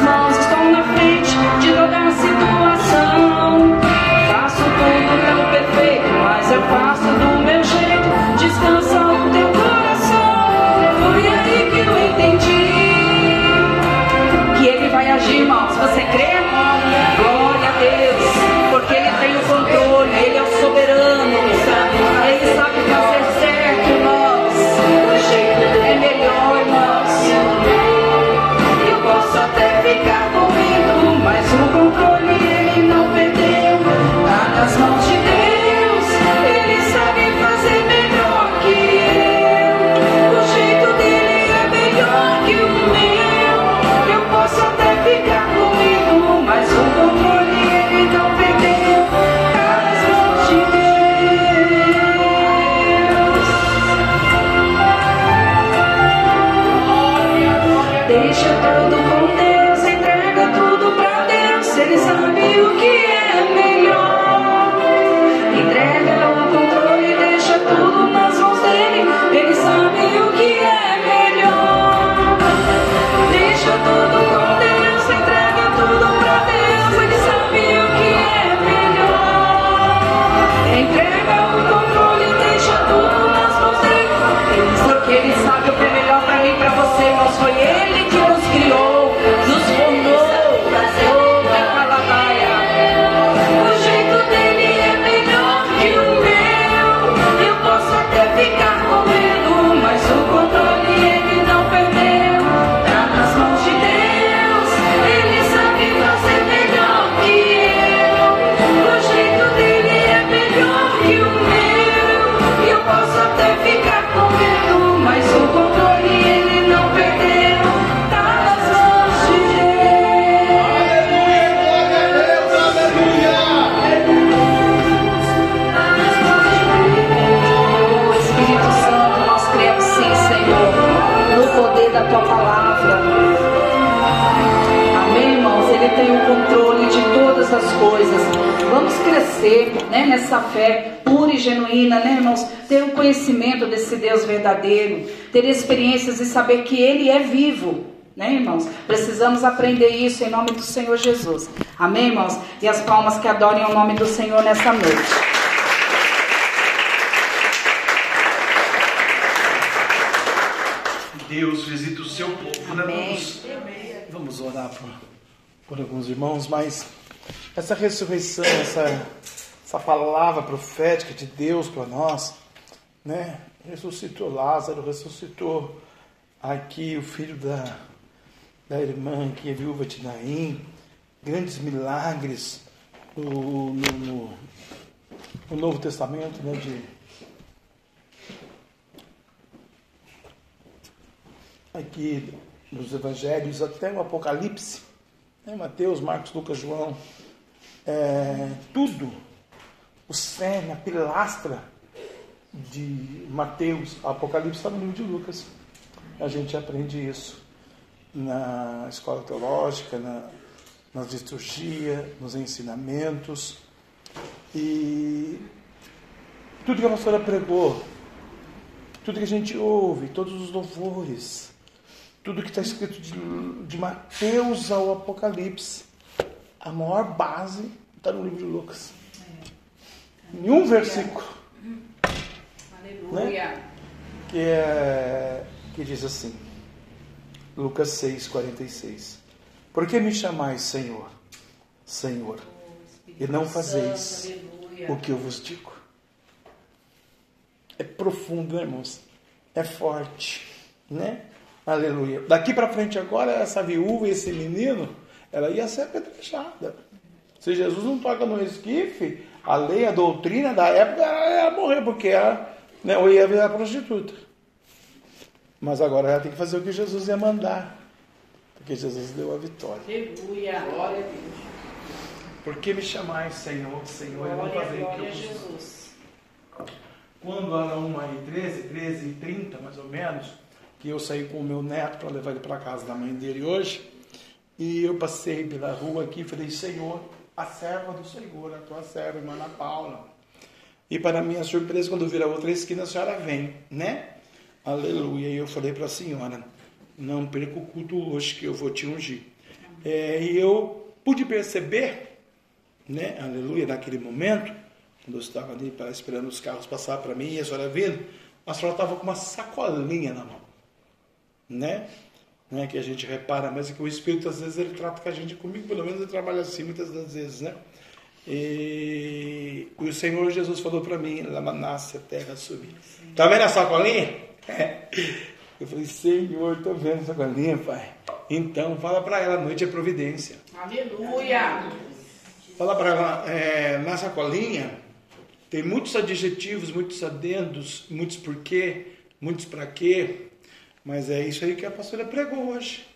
saber que Ele é vivo. Né, irmãos? Precisamos aprender isso em nome do Senhor Jesus. Amém, irmãos? E as palmas que adorem o nome do Senhor nessa noite. Deus visita o seu povo. Né? Vamos, vamos orar por, por alguns irmãos, mas essa ressurreição, essa, essa palavra profética de Deus para nós, né? ressuscitou Lázaro, ressuscitou aqui o filho da, da irmã que é viúva de Naim, grandes milagres no, no, no, no Novo Testamento, né, de, aqui nos Evangelhos até o Apocalipse, né, Mateus, Marcos, Lucas, João, é, tudo, o cerne, a pilastra de Mateus, Apocalipse está no livro de Lucas. A gente aprende isso na escola teológica, na, na liturgia, nos ensinamentos. E tudo que a pastora pregou, tudo que a gente ouve, todos os louvores, tudo que está escrito de, de Mateus ao Apocalipse, a maior base está no livro de Lucas. Nenhum versículo né? Que, é, que diz assim, Lucas 6, 46. Por que me chamais Senhor, Senhor, e não fazeis o que eu vos digo? É profundo, né, irmãos? É forte, né? Aleluia. Daqui para frente agora, essa viúva esse menino, ela ia ser apedrejada. Se Jesus não toca no esquife, a lei, a doutrina da época, ela ia morrer, porque ela né? ou ia virar prostituta. Mas agora ela tem que fazer o que Jesus ia mandar. Porque Jesus deu a vitória. Aleluia, glória a Deus. Por que me chamais Senhor, Senhor, e não fazer o que eu Jesus. Quando era uma e 13, 13 e 30 mais ou menos, que eu saí com o meu neto para levar ele para casa da mãe dele hoje, e eu passei pela rua aqui e falei, Senhor, a serva do Senhor, a tua serva, irmã Ana Paula, e para minha surpresa, quando vira a outra esquina, a senhora vem, né? Aleluia. E eu falei para a senhora, não perca o culto hoje que eu vou te ungir. É, e eu pude perceber, né? Aleluia, naquele momento, quando eu estava ali esperando os carros passar para mim e a senhora vindo, a senhora estava com uma sacolinha na mão, né? É que a gente repara, mas é que o Espírito às vezes ele trata com a gente, comigo pelo menos ele trabalha assim muitas das vezes, né? E o Senhor Jesus falou para mim, Lamanasse, a terra subir. Tá vendo a sacolinha? Eu falei, Senhor, tô vendo a sacolinha, pai. Então, fala para ela, noite é providência. Aleluia. Fala para ela, é, na sacolinha tem muitos adjetivos, muitos adendos, muitos porquê, muitos para quê. Mas é isso aí que a pastora pregou hoje.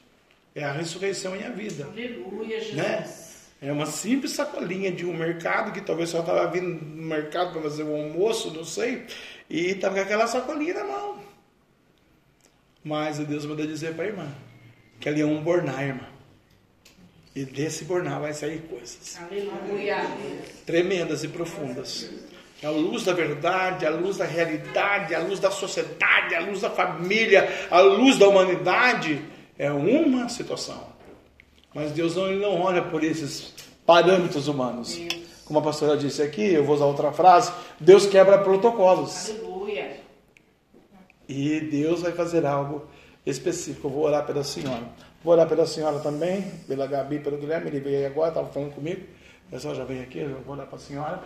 É a ressurreição em a vida. Aleluia, Jesus. Né? É uma simples sacolinha de um mercado que talvez só estava vindo no mercado para fazer o almoço, não sei, e estava com aquela sacolinha na mão. Mas Deus mandou dizer para a irmã que ali é um bornar, irmã. E desse bornar vai sair coisas. Aleluia. Tremendas e profundas. A luz da verdade, a luz da realidade, a luz da sociedade, a luz da família, a luz da humanidade é uma situação. Mas Deus não, não olha por esses parâmetros humanos. Como a pastora disse aqui, eu vou usar outra frase: Deus quebra protocolos. Aleluia. E Deus vai fazer algo específico. Eu vou orar pela senhora. Vou orar pela senhora também, pela Gabi, pelo Guilherme. Ele veio aí agora, estava falando comigo. O pessoal já veio aqui, eu vou orar para a senhora.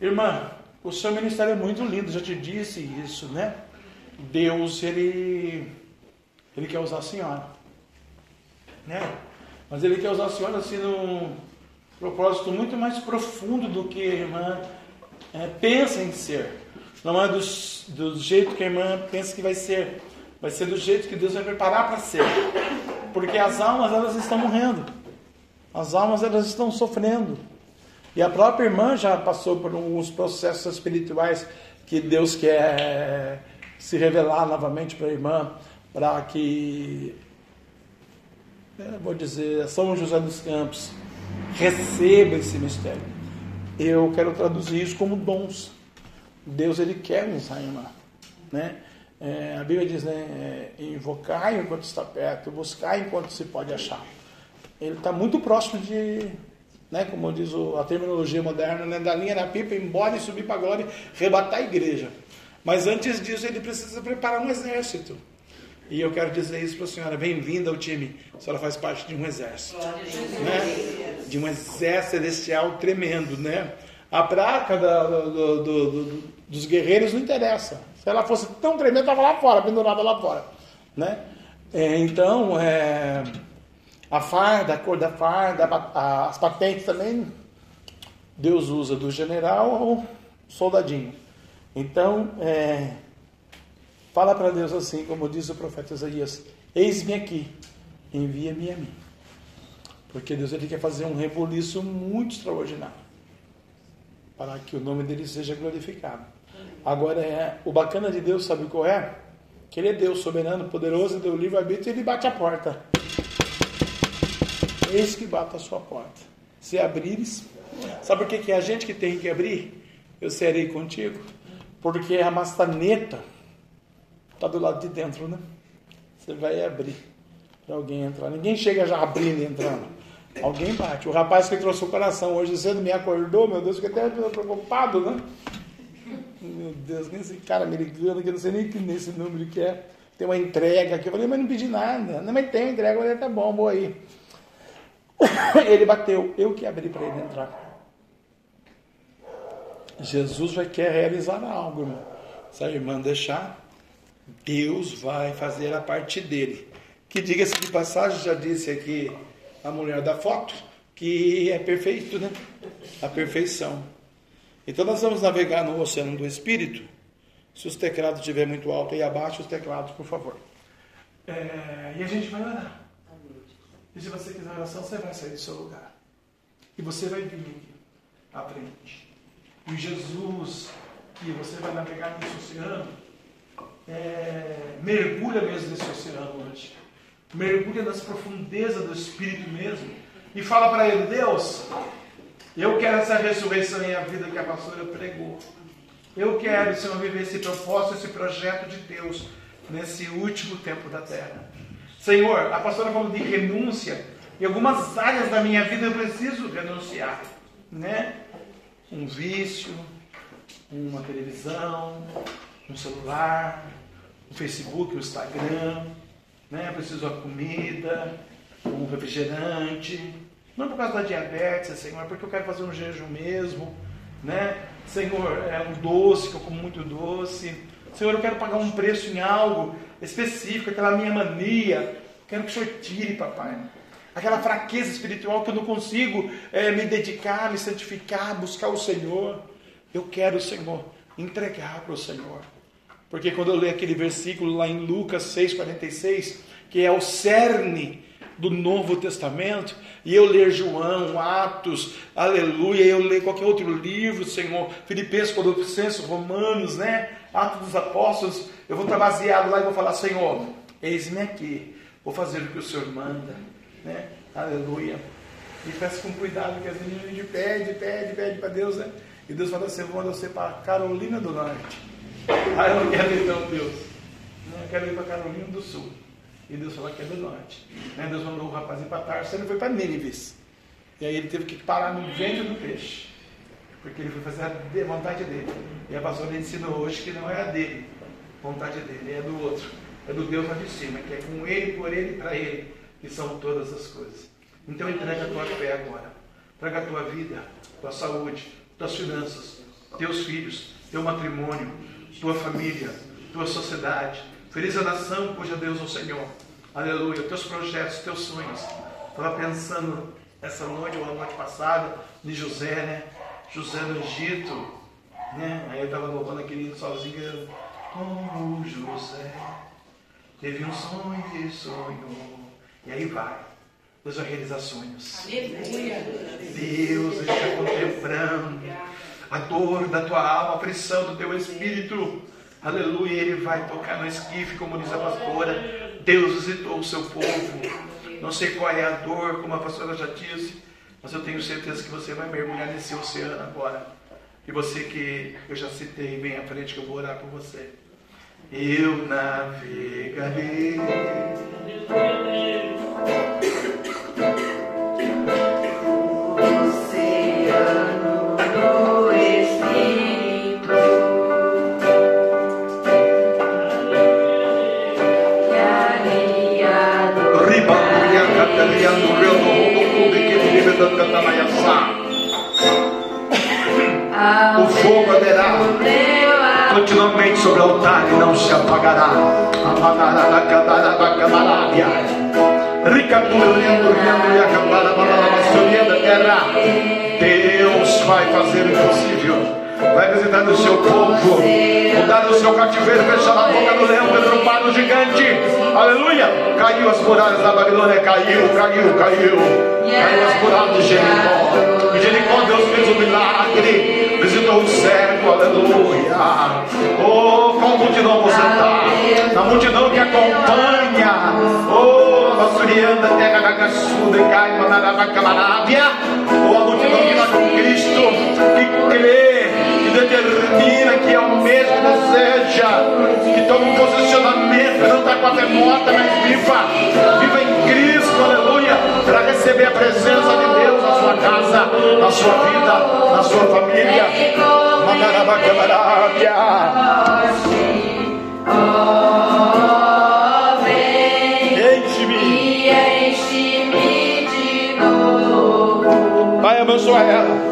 Irmã, o seu ministério é muito lindo, já te disse isso, né? Deus, ele, ele quer usar a senhora, né? Mas ele quer usar a senhora assim num propósito muito mais profundo do que a irmã é, pensa em ser. Não é do, do jeito que a irmã pensa que vai ser, vai ser do jeito que Deus vai preparar para ser. Porque as almas elas estão morrendo, as almas elas estão sofrendo. E a própria irmã já passou por alguns processos espirituais que Deus quer se revelar novamente para a irmã, para que, vou dizer, São José dos Campos receba esse mistério. Eu quero traduzir isso como dons. Deus ele quer usar a irmã, né? É, a Bíblia diz, né? É, invocar enquanto está perto, buscar enquanto se pode achar. Ele está muito próximo de né, como diz a terminologia moderna, né, da linha da pipa, embora e subir para a glória, rebatar a igreja. Mas antes disso, ele precisa preparar um exército. E eu quero dizer isso para a senhora: bem-vinda ao time. A senhora faz parte de um exército. Né? De um exército celestial tremendo. Né? A praca da, do, do, do, dos guerreiros não interessa. Se ela fosse tão tremenda, estava lá fora, pendurada lá fora. Né? É, então, é a farda, a cor da farda, as patentes também, Deus usa do general ao soldadinho. Então, é, fala para Deus assim, como diz o profeta Isaías: Eis-me aqui, envia-me a mim. Porque Deus ele quer fazer um rebuliço muito extraordinário para que o nome dele seja glorificado. Agora, é, o bacana de Deus, sabe qual é? Que ele é Deus soberano, poderoso, deu livre-arbítrio e ele bate a porta. Eis que bata a sua porta. Se abrires, sabe por que, que é a gente que tem que abrir? Eu serei contigo. Porque a maçaneta está do lado de dentro, né? Você vai abrir para alguém entrar. Ninguém chega já abrindo e entrando. Alguém bate. O rapaz que trouxe o coração hoje cedo me acordou, meu Deus, fiquei até preocupado, né? Meu Deus, nem esse cara me ligando, que eu não sei nem que nesse número que é. Tem uma entrega aqui. Eu falei, mas não pedi nada. Não, mas tem entrega, eu falei, tá bom, boa aí. ele bateu, eu que abri para ele entrar. Jesus vai querer realizar algo, irmão. Se a irmã deixar, Deus vai fazer a parte dele. Que diga-se de passagem, já disse aqui a mulher da foto, que é perfeito, né? A perfeição. Então nós vamos navegar no oceano do Espírito. Se os teclados estiverem muito alto aí abaixo, os teclados, por favor. É, e a gente vai orar. E se você quiser oração, você vai sair do seu lugar. E você vai vir aqui à frente. E Jesus, que você vai navegar nesse oceano, é, mergulha mesmo nesse oceano hoje. Mergulha nas profundezas do Espírito mesmo. E fala para ele, Deus, eu quero essa ressurreição em a vida que a pastora pregou. Eu quero, Senhor, viver esse propósito, esse projeto de Deus nesse último tempo da terra. Senhor, a pastora falou de renúncia. Em algumas áreas da minha vida eu preciso renunciar, né? Um vício, uma televisão, um celular, um Facebook, um Instagram, né? Preciso da comida, um refrigerante. Não por causa da diabetes, Senhor, é porque eu quero fazer um jejum mesmo, né? Senhor, é um doce, que eu como muito doce. Senhor, eu quero pagar um preço em algo específico, aquela minha mania. Quero que o Senhor tire, papai. Aquela fraqueza espiritual que eu não consigo é, me dedicar, me santificar, buscar o Senhor. Eu quero, Senhor, entregar para o Senhor. Porque quando eu leio aquele versículo lá em Lucas 6,46, que é o cerne do Novo Testamento, e eu ler João, Atos, Aleluia, eu ler qualquer outro livro, Senhor, Filipenses, Colossenses, Romanos, né? Atos dos Apóstolos, eu vou estar baseado lá e vou falar, Senhor, eis-me aqui, Vou fazer o que o Senhor manda. Né? Aleluia. E peça com cuidado, que às vezes a gente pede, pede, pede para Deus, né? E Deus fala assim, eu vou você para Carolina do Norte. Ah, eu não quero ir não, Deus. Eu quero ir para Carolina do Sul. E Deus falou que é do Norte. Né? Deus mandou o rapaz ir para Tarso, ele foi para Nínives. E aí ele teve que parar no ventre do peixe. Porque ele foi fazer a vontade dele. E a pastora ensinou hoje que não é a dele, vontade dele, é do outro. É do Deus lá de cima, que é com ele, por ele e para ele, que são todas as coisas. Então entrega a tua fé agora. Traga a tua vida, tua saúde, tuas finanças, teus filhos, teu matrimônio, tua família, tua sociedade. Feliz a nação cuja Deus é o Senhor. Aleluia. Teus projetos, teus sonhos. Estava pensando essa noite ou a noite passada de José, né? José no Egito. Né? Aí eu estava louvando aquele sozinho. Como José teve um sonho e sonhou. E aí vai. Deus vai realizar sonhos. Deus está contemplando a dor da tua alma, a pressão do teu espírito. Aleluia, Ele vai tocar no esquife, como diz a pastora. Deus visitou o seu povo. Não sei qual é a dor, como a pastora já disse, mas eu tenho certeza que você vai mergulhar nesse oceano agora. E você que eu já citei bem à frente, que eu vou orar por você. Eu navegarei. O fogo arderá continuamente sobre o altar e não se apagará. Apagará da cadara da camarária. Ricapurriando, riando e acabara, balalabassuriando a terra. Deus vai fazer o impossível vai visitar o seu povo, mudar o seu cativeiro, fechar a boca do leão, derrubar o gigante, aleluia. Caiu as muralhas da Babilônia, caiu, caiu, caiu, caiu as muralhas de Jericó. Em Jericó Deus fez um milagre, visitou o cego, aleluia. Oh, qual multidão você está? Na multidão que acompanha, oh, Basurianda, terra da caçuda e cai, manaraba, camarábia. Oh, a multidão que está com Cristo, que crê determina que é o mesmo deseja, que toma um posicionamento, não está com a fé morta, mas viva, viva em Cristo, aleluia, para receber a presença de Deus na sua casa, na sua vida, na sua família. Enche-me. Enche-me de novo. Pai, abençoa ela.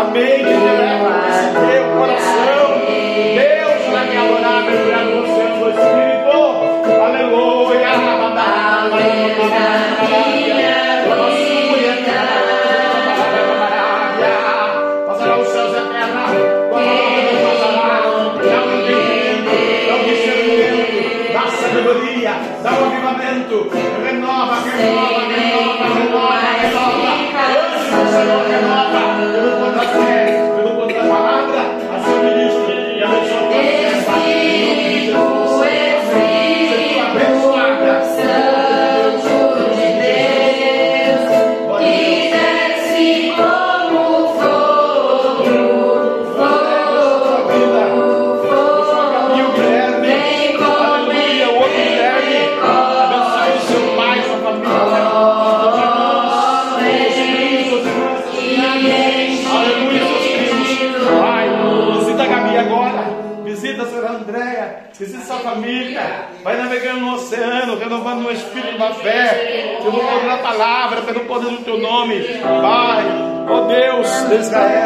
saúde, a mente que leva a o coração. Deus vai me adorar, mergulhar no oceano do Espírito. Aleluia. Passará os céus e a terra. Dá sabedoria, dá um avivamento. Renova, renova, renova, Espírito, Israel,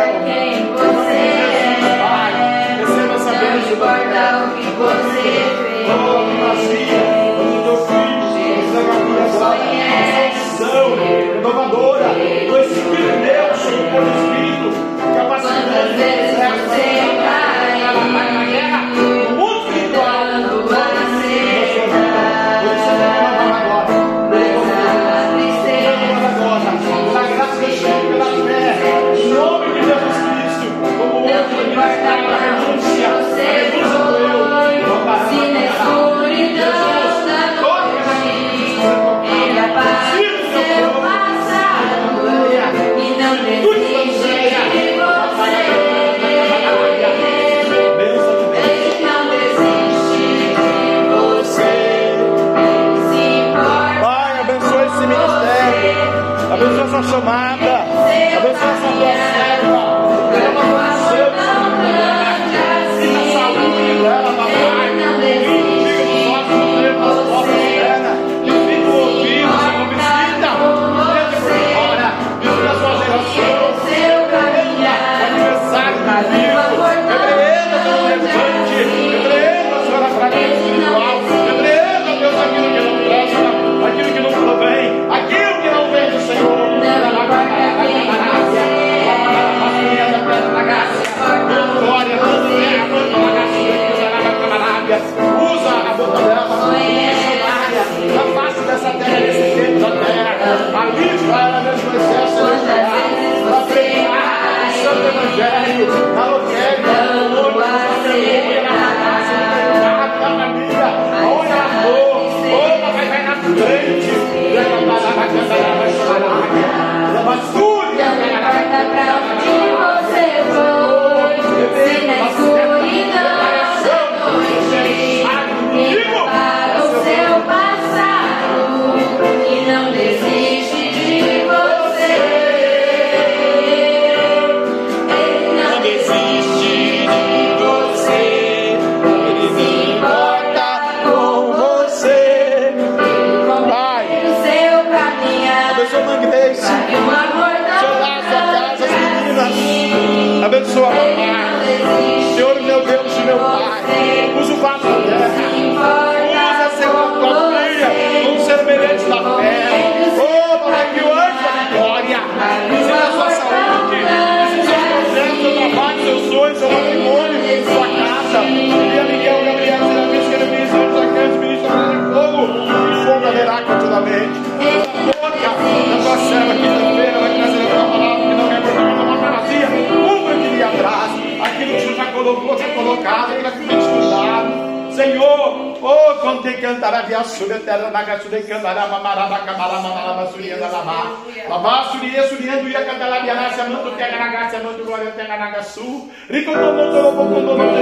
colocados para cuidado. Senhor, oh, quando cantará via sura, terra na gasura, cantará, mamaraba, camará, mamaraba, suria, lalabá. Babá, suria, suria, duia, cantará, viará, se amando, pega na gás, se amando, glória, pega na gaçu. Rico, não, não, não, não, não, não, não, não,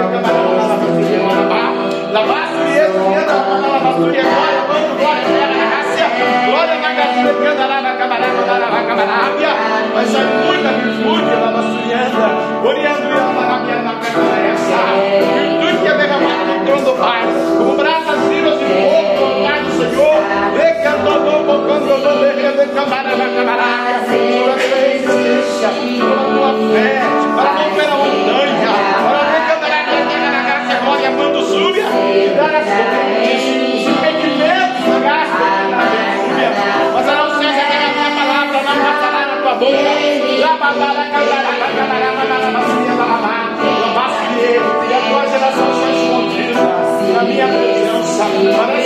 não, não, Labá, suria, suria, lalabá, suria, glória, mando, tu pega na gás, glória, na gasura, cantará, mas há muita virtude na nossa oriando e amarabia na essa virtude que é derramada no trono do Pai, como brasas vivas de fogo no altar do Senhor, decantando, bocando, dando, decambará, camarada, por a tua existência, pela tua fé, para não ver a montanha, para decantará, decantará, graça, glória, mando súbia, e dar a sua os impedimentos da graça, da mas ela não seja Para minha presença, para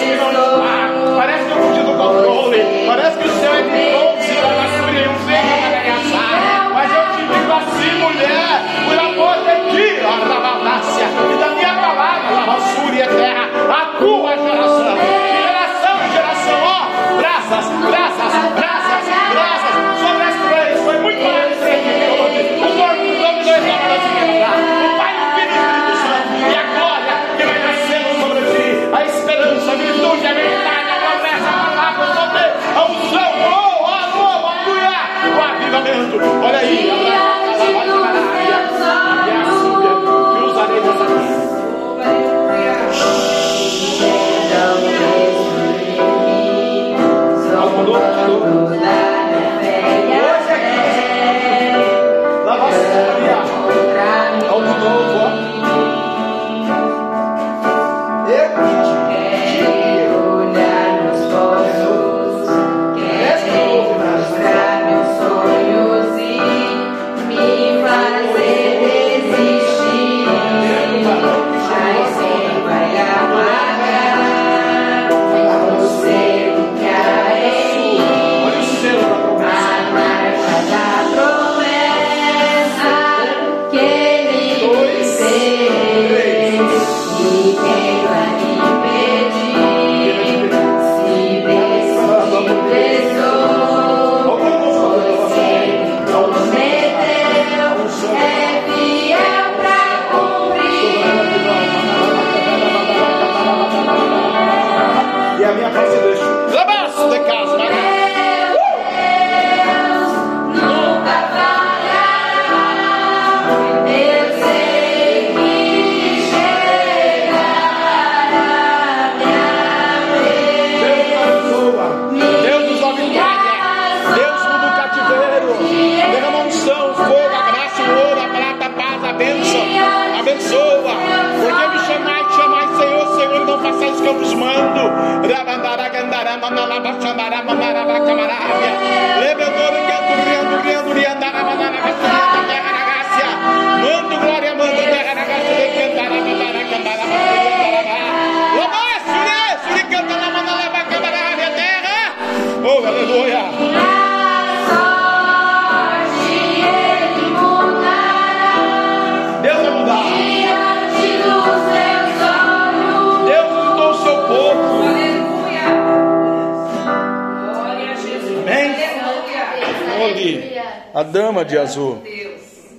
dama de azul.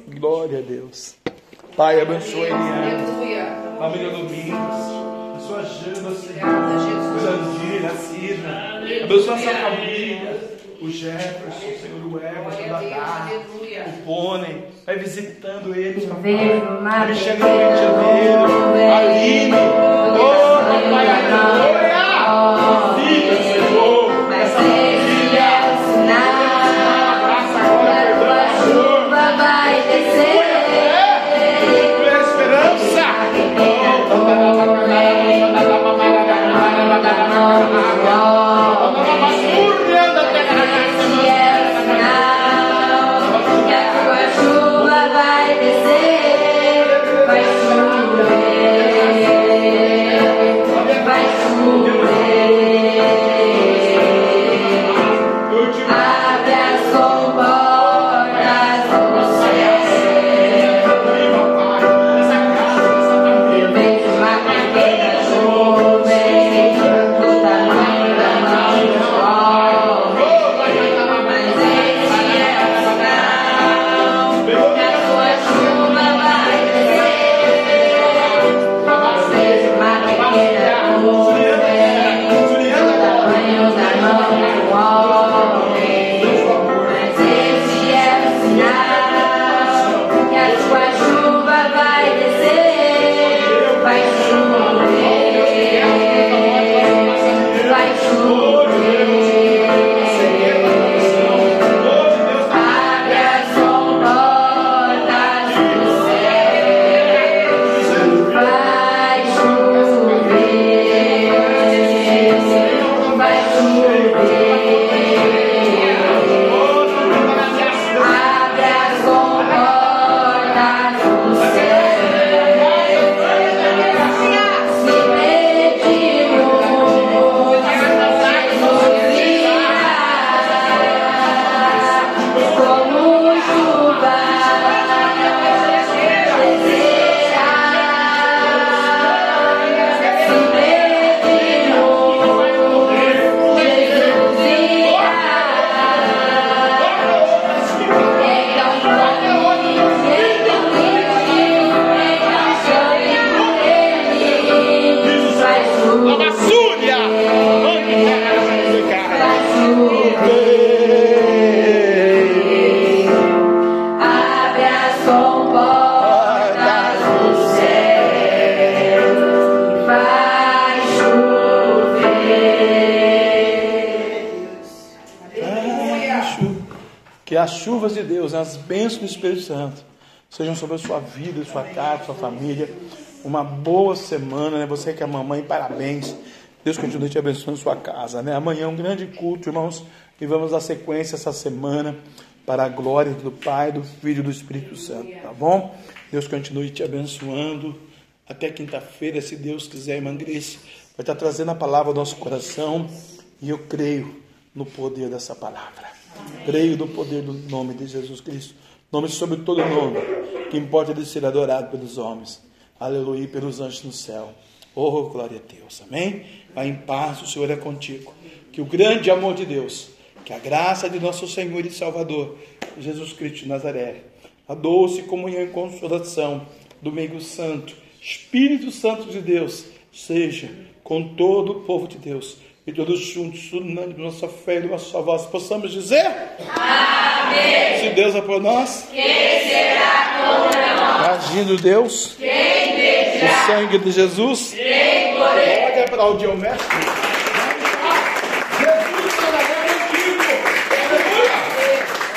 Glória a Deus. Pai, abençoe a família Domingos, a sua Jana, Senhor, Sandira, a Cida, abençoa a sua família. O Jefferson, o Senhor, o Everton, o Dadá, o Pônei, vai visitando eles, Ele chega no Rio de Janeiro, Aline, toda a Glória! Amen. As bênçãos do Espírito Santo sejam sobre a sua vida, sua casa, sua família. Uma boa semana, né? Você que é mamãe, parabéns. Deus continue te abençoando sua casa, né? Amanhã é um grande culto, irmãos, e vamos dar sequência essa semana para a glória do Pai, do Filho e do Espírito Santo, tá bom? Deus continue te abençoando. Até quinta-feira, se Deus quiser, irmã Grace, vai estar trazendo a palavra ao nosso coração e eu creio no poder dessa palavra. Creio no poder do nome de Jesus Cristo. Nome sobre todo nome, que importa de ser adorado pelos homens. Aleluia, pelos anjos no céu. Oh, glória a Deus. Amém? Vai em paz, o Senhor é contigo. Que o grande amor de Deus, que a graça de nosso Senhor e Salvador, Jesus Cristo de Nazaré, a doce comunhão e consolação do meio santo, Espírito Santo de Deus, seja com todo o povo de Deus e todos juntos, unânime nossa fé e nossa voz, possamos dizer: Amém. Se Deus é por nós, Quem será contra nós? agindo Deus, Quem o sangue de Jesus, Quem poder? pode aplaudir o Mestre.